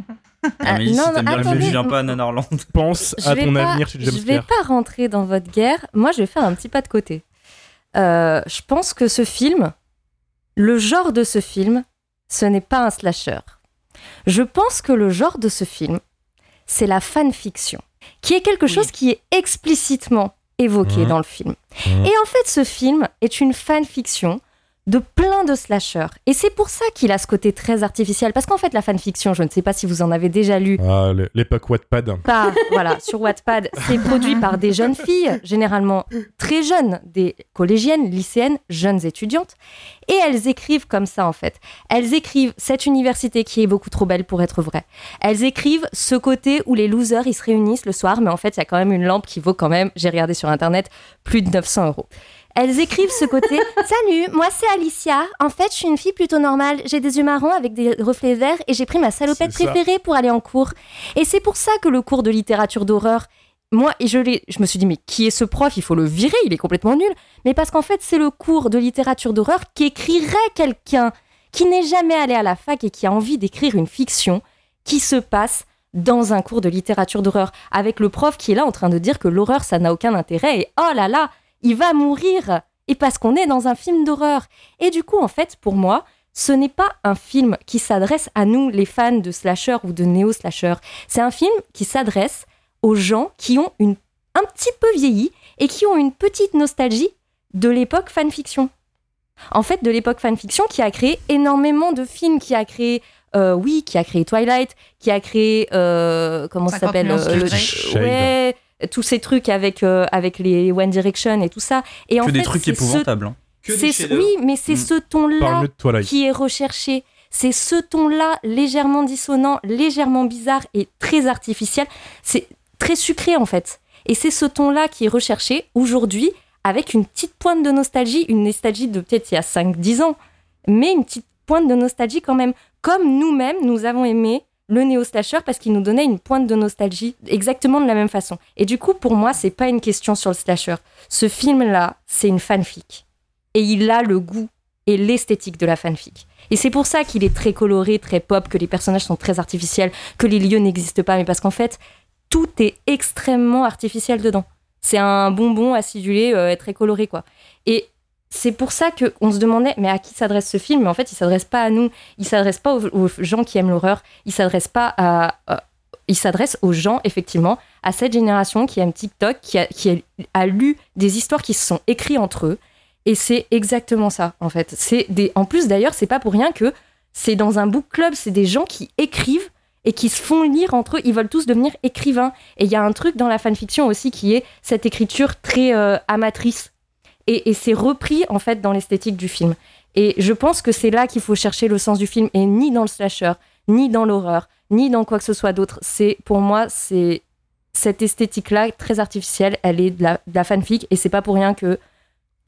Ah, non, si non, bien le film, attendez. je viens pas à Nanarland. Pense Je à vais ton pas- avenir chez Je vais pas rentrer dans votre guerre. Moi, je vais faire un petit pas de côté. Euh, je pense que ce film, le genre de ce film, ce n'est pas un slasher. Je pense que le genre de ce film, c'est la fanfiction, qui est quelque chose qui est explicitement évoqué Mhm. dans le film. Mhm. Et en fait, ce film est une fanfiction de plein de slashers. Et c'est pour ça qu'il a ce côté très artificiel. Parce qu'en fait, la fanfiction, je ne sais pas si vous en avez déjà lu, Ah, l'époque Wattpad. par, voilà, sur Wattpad. C'est produit par des jeunes filles, généralement très jeunes, des collégiennes, lycéennes, jeunes étudiantes. Et elles écrivent comme ça, en fait. Elles écrivent cette université qui est beaucoup trop belle pour être vraie. Elles écrivent ce côté où les losers, ils se réunissent le soir, mais en fait, il y a quand même une lampe qui vaut quand même, j'ai regardé sur Internet, plus de 900 euros. Elles écrivent ce côté Salut, moi c'est Alicia. En fait, je suis une fille plutôt normale. J'ai des yeux marrons avec des reflets verts et j'ai pris ma salopette préférée pour aller en cours. Et c'est pour ça que le cours de littérature d'horreur, moi, et je, je me suis dit, mais qui est ce prof? Il faut le virer, il est complètement nul. Mais parce qu'en fait, c'est le cours de littérature d'horreur qu'écrirait quelqu'un qui n'est jamais allé à la fac et qui a envie d'écrire une fiction qui se passe dans un cours de littérature d'horreur, avec le prof qui est là en train de dire que l'horreur, ça n'a aucun intérêt, et oh là là, il va mourir. et parce qu'on est dans un film d'horreur. Et du coup, en fait, pour moi, ce n'est pas un film qui s'adresse à nous, les fans de slasher ou de néo-slasher. C'est un film qui s'adresse aux gens qui ont une, un petit peu vieilli et qui ont une petite nostalgie de l'époque fanfiction. En fait, de l'époque fanfiction qui a créé énormément de films, qui a créé, euh, oui, qui a créé Twilight, qui a créé, euh, comment ça 50 s'appelle de le-. Ouais, tous ces trucs avec, euh, avec les One Direction et tout ça. Et en Que des fait, trucs c'est ce- épouvantables. hein. c'est oui, mais c'est Mm. ce ton-là qui est recherché. C'est ce ton-là, légèrement dissonant, légèrement bizarre et très artificiel. C'est très sucré en fait. Et c'est ce ton-là qui est recherché aujourd'hui avec une petite pointe de nostalgie, une nostalgie de peut-être il y a 5-10 ans, mais une petite pointe de nostalgie quand même. Comme nous-mêmes, nous avons aimé le néo-slasher parce qu'il nous donnait une pointe de nostalgie exactement de la même façon. Et du coup, pour moi, c'est pas une question sur le slasher. Ce film-là, c'est une fanfic. Et il a le goût et l'esthétique de la fanfic. Et c'est pour ça qu'il est très coloré, très pop, que les personnages sont très artificiels, que les lieux n'existent pas, mais parce qu'en fait, tout est extrêmement artificiel dedans. C'est un bonbon acidulé, euh, très coloré, quoi. Et c'est pour ça qu'on se demandait, mais à qui s'adresse ce film Mais en fait, il s'adresse pas à nous, il s'adresse pas aux, gens qui aiment l'horreur, il s'adresse pas à... il s'adresse aux gens, effectivement, à cette génération qui aime TikTok, qui a lu des histoires qui se sont écrites entre eux, et c'est exactement ça, en fait. C'est des... En plus, d'ailleurs, c'est pas pour rien que c'est dans un book club, c'est des gens qui écrivent et qui se font lire entre eux. Ils veulent tous devenir écrivains. Et il y a un truc dans la fanfiction aussi qui est cette écriture très euh, amatrice. Et, c'est repris, en fait, dans l'esthétique du film. Et je pense que c'est là qu'il faut chercher le sens du film, et ni dans le slasher, ni dans l'horreur, ni dans quoi que ce soit d'autre. C'est, pour moi, c'est cette esthétique-là, très artificielle, elle est de la, de fanfic, et c'est pas pour rien que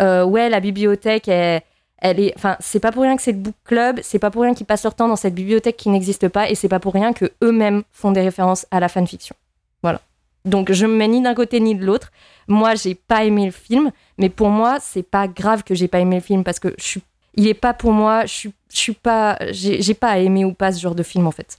euh, ouais, la bibliothèque, elle, elle est. Enfin, c'est pas pour rien que c'est le book club, c'est pas pour rien qu'ils passent leur temps dans cette bibliothèque qui n'existe pas, et c'est pas pour rien que eux-mêmes font des références à la fanfiction. Voilà. Donc je me mets ni d'un côté ni de l'autre. Moi, j'ai pas aimé le film, mais pour moi, c'est pas grave que j'ai pas aimé le film parce que je suis. Il est pas pour moi. Je suis. Je suis pas. J'ai pas à aimer ou pas ce genre de film en fait.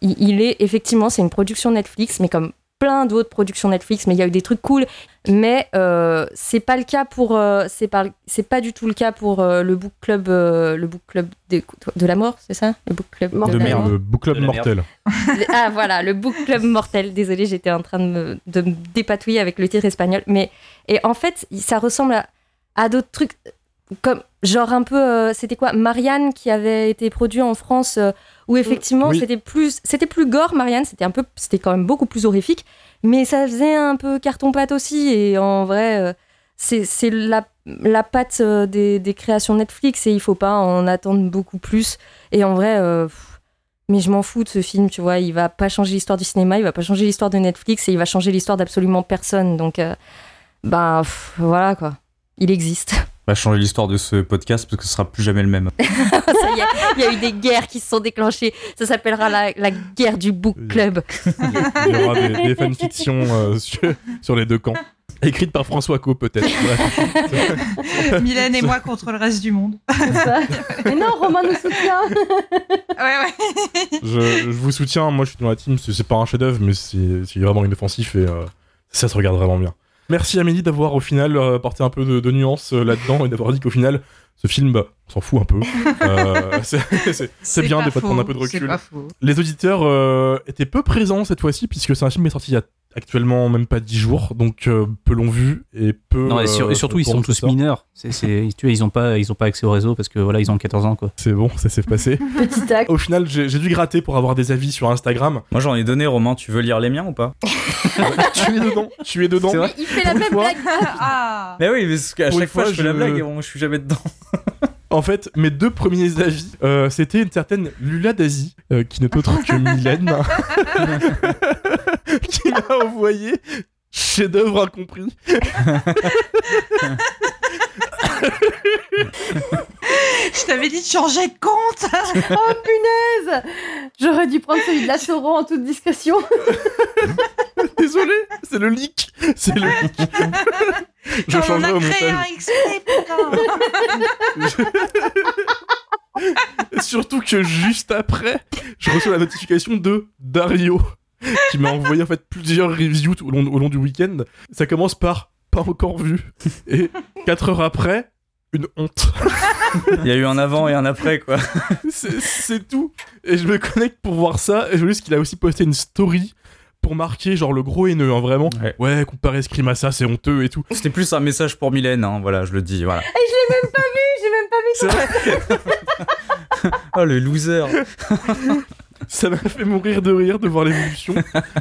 Il, il est effectivement, c'est une production Netflix, mais comme plein d'autres productions Netflix, mais il y a eu des trucs cool. Mais euh, c'est pas le cas pour, euh, c'est pas, c'est pas du tout le cas pour euh, le book club, euh, le book club des- de, la mort, c'est ça, le book club Mortel. De la merde, le book club De mortel. Ah voilà, le book club mortel. Désolée, j'étais en train de me, de me dépatouiller avec le titre espagnol, mais et en fait, ça ressemble à, à d'autres trucs comme genre un peu, euh, c'était quoi, Marianne qui avait été produit en France, euh, où effectivement Oui. c'était plus, c'était plus gore. Marianne, c'était un peu, c'était quand même beaucoup plus horrifique, mais ça faisait un peu carton pâte aussi. Et en vrai, euh, c'est c'est la la patte euh, des, des créations Netflix et il faut pas en attendre beaucoup plus. Et en vrai. euh, mais je m'en fous de ce film, tu vois. Il va pas changer l'histoire du cinéma, il va pas changer l'histoire de Netflix et il va changer l'histoire d'absolument personne. Donc, euh, bah, pff, voilà quoi. Il existe. On va changer l'histoire de ce podcast parce que ce sera plus jamais le même. Y il y a eu des guerres qui se sont déclenchées. Ça s'appellera la, la guerre du book club. Il y aura des, des fanfictions euh, sur, sur les deux camps. Écrites par François Co, peut-être. Mylène et moi contre le reste du monde. Ça. Mais non, Romain nous soutient. Ouais, ouais. je, je vous soutiens, moi je suis dans la team, c'est pas un chef-d'œuvre, mais c'est c'est vraiment inoffensif et euh, ça se regarde vraiment bien. Merci Amélie d'avoir au final euh, apporté un peu de, de nuance euh, là-dedans et d'avoir dit qu'au final, ce film, bah, on s'en fout un peu. Euh, c'est- bien des fois de prendre un peu de recul. Les auditeurs euh, étaient peu présents cette fois-ci puisque c'est un film qui est sorti il y a actuellement même pas 10 jours, donc euh, peu l'ont vu et peu. Non, et, sur- euh, et surtout, ils sont tous mineurs. C'est, c'est, tu vois, ils ont pas, ils ont pas accès au réseau parce que voilà, ils ont 14 ans, quoi. C'est bon, ça s'est passé. Petit acte. Au final, j'ai j'ai dû gratter pour avoir des avis sur Instagram. Moi j'en ai donné, Romain, tu veux lire les miens ou pas tu es dedans, tu es dedans. Il fait la même fois, blague. Ah Mais oui, parce qu'à chaque fois, fois, je fais la blague et bon, je suis jamais dedans. En fait, mes deux premiers avis, euh, c'était une certaine Lula Daisy, euh, qui n'est autre que Mylène, qui m'a envoyé chef-d'œuvre incompris. Je t'avais dit de changer de compte Oh punaise J'aurais dû prendre celui de la Soro en toute discrétion. Désolé, c'est le leak. C'est le leak. Je changerai au a créé montage. un exprès, putain Surtout que juste après, je reçois la notification de Dario qui m'a envoyé en fait plusieurs reviews tout au long, au long du week-end. Ça commence par pas encore vu et 4 heures après, une honte. Il y a eu un avant et un après, quoi. C'est- tout. Et je me connecte pour voir ça. Et je vois juste qu'il a aussi posté une story pour marquer genre le gros haineux, hein, vraiment. Ouais. Ouais, comparer Scream à ça, c'est honteux et tout. C'était plus un message pour Mylène, hein, voilà, je le dis, voilà. Et je l'ai même pas vu, j'ai même pas vu. C'est vrai Oh, le loser Ça m'a fait mourir de rire de voir l'évolution.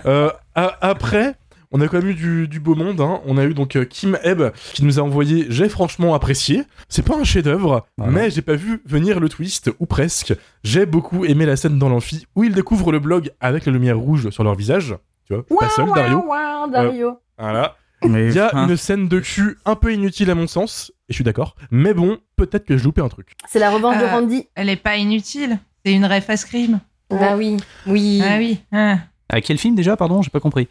Euh, après, on a quand même eu du, du beau monde. hein. On a eu donc euh, Kim Ebb qui nous a envoyé J'ai franchement apprécié. C'est pas un chef-d'œuvre, Voilà. mais j'ai pas vu venir le twist, ou presque. J'ai beaucoup aimé la scène dans l'amphi où ils découvrent le blog avec la lumière rouge sur leur visage. Tu vois, pas seul, Dario. Ouah, Dario. Voilà. Mais, Il y a hein, une scène de cul un peu inutile à mon sens, et je suis d'accord. Mais bon, peut-être que je loupais un truc. C'est la revanche de Euh, Randy. Elle est pas inutile. C'est une ref à Scream. Ah oui, oui. Ah oui. hein. À quel film déjà, pardon J'ai pas compris.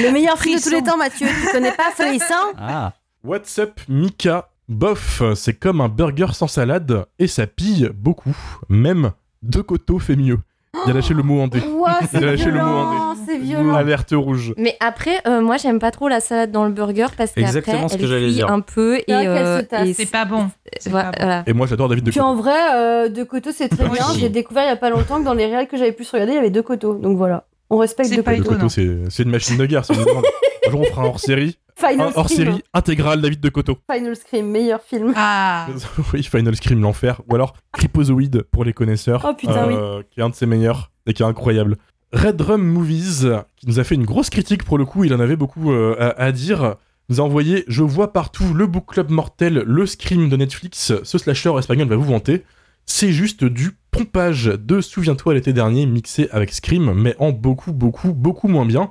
Le meilleur film de tous les temps, Mathieu. Tu connais pas Frisson? Ah. What's up, Mika? Bof, c'est comme un burger sans salade, et ça pille beaucoup. Même De Coteau fait mieux. Il a lâché le mot en D. Ouah, c'est Il a lâché le mot violent, en c'est violent. Alerte rouge. Mais après, euh, moi, j'aime pas trop la salade dans le burger parce qu'après, Exactement ce que elle cuit dire. un peu et, C'est vrai qu'elle euh, se tasse. et C'est pas bon. C'est voilà, pas bon. voilà. Et moi j'adore David De Puis Coteau. en vrai, euh, De Coteau, c'est très Oui. bien. J'ai découvert il y a pas longtemps que dans les réels que j'avais pu regarder, il y avait deux Coteaux. Donc voilà. On respecte De pas. Coteau, c'est une machine de guerre. c'est une légende. Un jour on fera un hors série. Final Un hors Scream. série intégral David De Coteau. Final Scream, meilleur film. Ah. oui, Final Scream, l'enfer. Ou alors Crypozoid pour les connaisseurs. Oh, putain, euh, Qui est un de ses meilleurs et qui est incroyable. Red Drum Movies, qui nous a fait une grosse critique pour le coup, il en avait beaucoup euh, à, à dire. Nous a envoyé Je vois partout le book club mortel, le Scream de Netflix, ce slasher espagnol va vous vanter. C'est juste du pompage de Souviens-toi l'été dernier mixé avec Scream, mais en beaucoup, beaucoup, beaucoup moins bien.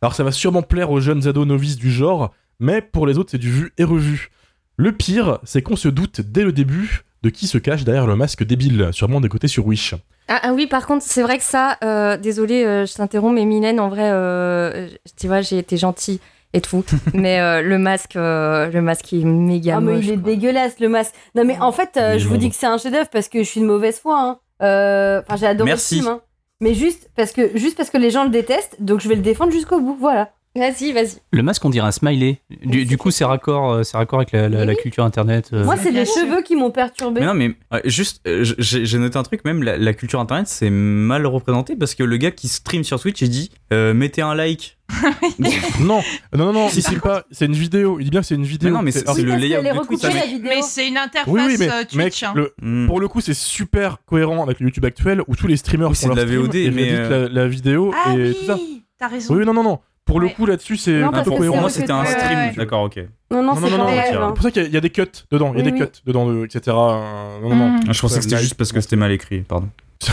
Alors ça va sûrement plaire aux jeunes ados novices du genre, mais pour les autres c'est du vu et revu. Le pire, c'est qu'on se doute dès le début de qui se cache derrière le masque débile, sûrement des côtés sur Wish. Ah, ah oui, par contre, c'est vrai que ça, euh, désolé, euh, je t'interromps, mais Mylène, en vrai, euh, tu vois, j'ai été gentille et tout, mais euh, le masque, euh, le masque est méga Ah, mais moche. il est quoi. dégueulasse le masque. Non, mais en fait, euh, je vous dis que c'est un chef-d'œuvre parce que je suis de mauvaise foi. hein. Euh, Enfin, j'ai adoré Merci. le film. hein. Mais juste parce, que, juste parce que les gens le détestent, donc je vais le défendre jusqu'au bout. Voilà. Vas-y, vas-y. Le masque, on dirait un smiley. Du, du coup, c'est raccord, euh, c'est raccord avec la, la- la culture internet. euh. Moi, c'est les cheveux qui m'ont perturbé. Mais non, mais ouais, juste, euh, j'ai noté un truc, même la, la culture internet, c'est mal représenté parce que le gars qui stream sur Twitch, il dit euh, mettez un like. Non, non, non, non, si c'est pas, c'est une vidéo. Il dit bien que c'est une vidéo. Mais non, mais c'est Oui, le layout de Twitch. mais- vidéo. Mais c'est une interface Oui, oui, mais euh, mec, Twitch. hein. le- Hmm. pour le coup, c'est super cohérent avec le YouTube actuel où tous les streamers Oui, font de leur la stream VOD, et mais, euh, la, vidéo Ah et tout ça. oui, t'as raison. Oui, non, non, non. Pour le Ouais. coup, là-dessus, c'est un peu que Pour cohérent. moi, c'est c'était un stream. ouais. D'accord, ok. Non, non, Non, c'est non, tiens. hein. C'est pour ça qu'il y, a- il y a des cuts dedans. Il y a Oui, des oui. cuts dedans, de- etc. Euh, Non, non, non. Mm. Ah, je pensais que c'était juste parce que c'était mal écrit, pardon.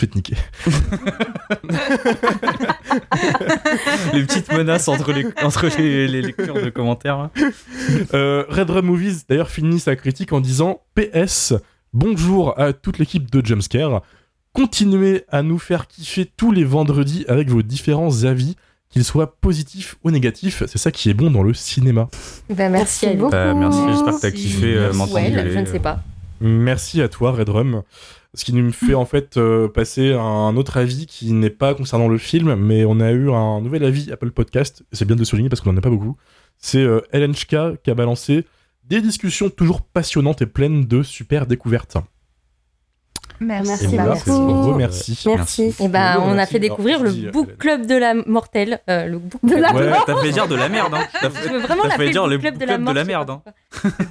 Faites niquer. les petites menaces entre les, entre les, les lectures de commentaires. Euh, Red Movies d'ailleurs finit sa critique en disant PS, bonjour à toute l'équipe de Jumpscare. Continuez à nous faire kiffer tous les vendredis avec vos différents avis, qu'ils soient positifs ou négatifs. C'est ça qui est bon dans le cinéma. Ben, merci, Merci beaucoup. Bah, merci, j'espère que t'as kiffé euh, gueuler, je ne euh. sais pas. Merci à toi, Red Rum. Ce qui nous fait en fait euh, passer à un autre avis qui n'est pas concernant le film, mais on a eu un nouvel avis Apple Podcast. C'est bien de le souligner parce qu'on n'en a pas beaucoup. C'est euh, LNHK qui a balancé des discussions toujours passionnantes et pleines de super découvertes. Merci. Merci, voilà, merci. Merci. Et ben, Oui, on a fait découvrir Alors, le book Hélène. club de la mortelle. euh, le book De club. la Ouais, t'as fait dire de la merde, hein. T'as Je fait, veux vraiment t'as l'appeler fait dire le le book club de la de la merde. hein.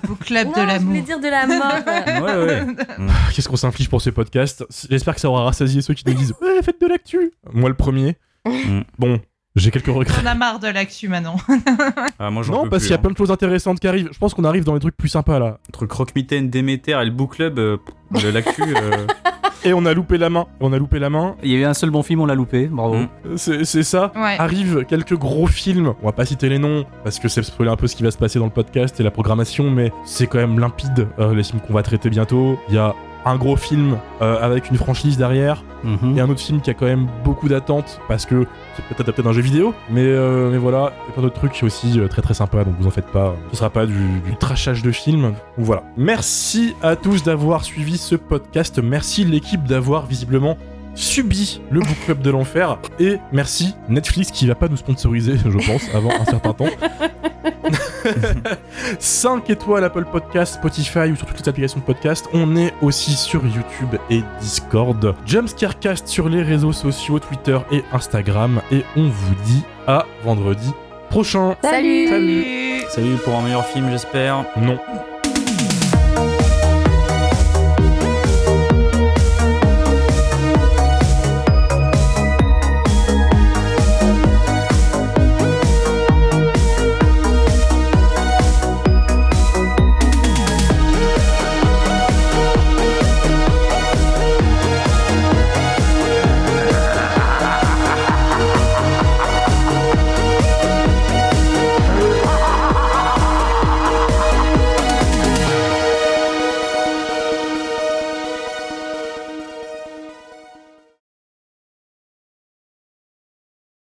Book Club Non, de je voulais dire de la mort. Ouais, ouais. Qu'est-ce qu'on s'inflige pour ce podcast? J'espère que ça aura rassasié ceux qui nous disent Ouais, faites de l'actu Moi le premier. Mm. Bon, j'ai quelques regrets. On a marre de l'actu maintenant. Ah, moi, j'en Non, peux parce qu'il y a hein. plein de choses intéressantes qui arrivent. Je pense qu'on arrive dans les trucs plus sympas là. Entre Croque-Mitaine, Déméter et le book club, euh, de l'actu. euh, Et on a loupé la main. On a loupé la main. Il y a eu un seul bon film, on l'a loupé. Bravo. Mm. C'est c'est ça. Ouais. Arrivent quelques gros films. On va pas citer les noms parce que c'est spoiler un peu ce qui va se passer dans le podcast et la programmation, mais c'est quand même limpide euh, les films qu'on va traiter bientôt. Il y a un gros film euh, avec une franchise derrière Mhm. et un autre film qui a quand même beaucoup d'attentes parce que c'est peut-être adapté d'un jeu vidéo, mais, euh, mais voilà, il y a plein d'autres trucs aussi euh, très très sympas, donc vous en faites pas, ce sera pas du, du trashage de film. Donc voilà. Merci à tous d'avoir suivi ce podcast, merci l'équipe d'avoir visiblement subi le Book Club de l'enfer. Et merci Netflix qui va pas nous sponsoriser, je pense, avant un certain temps. 5 étoiles Apple Podcast, Spotify ou sur toutes les applications de podcast. On est aussi sur YouTube et Discord. Jumpscarecast sur les réseaux sociaux, Twitter et Instagram. Et on vous dit à vendredi prochain. Salut Salut Salut pour un meilleur film, j'espère. Non.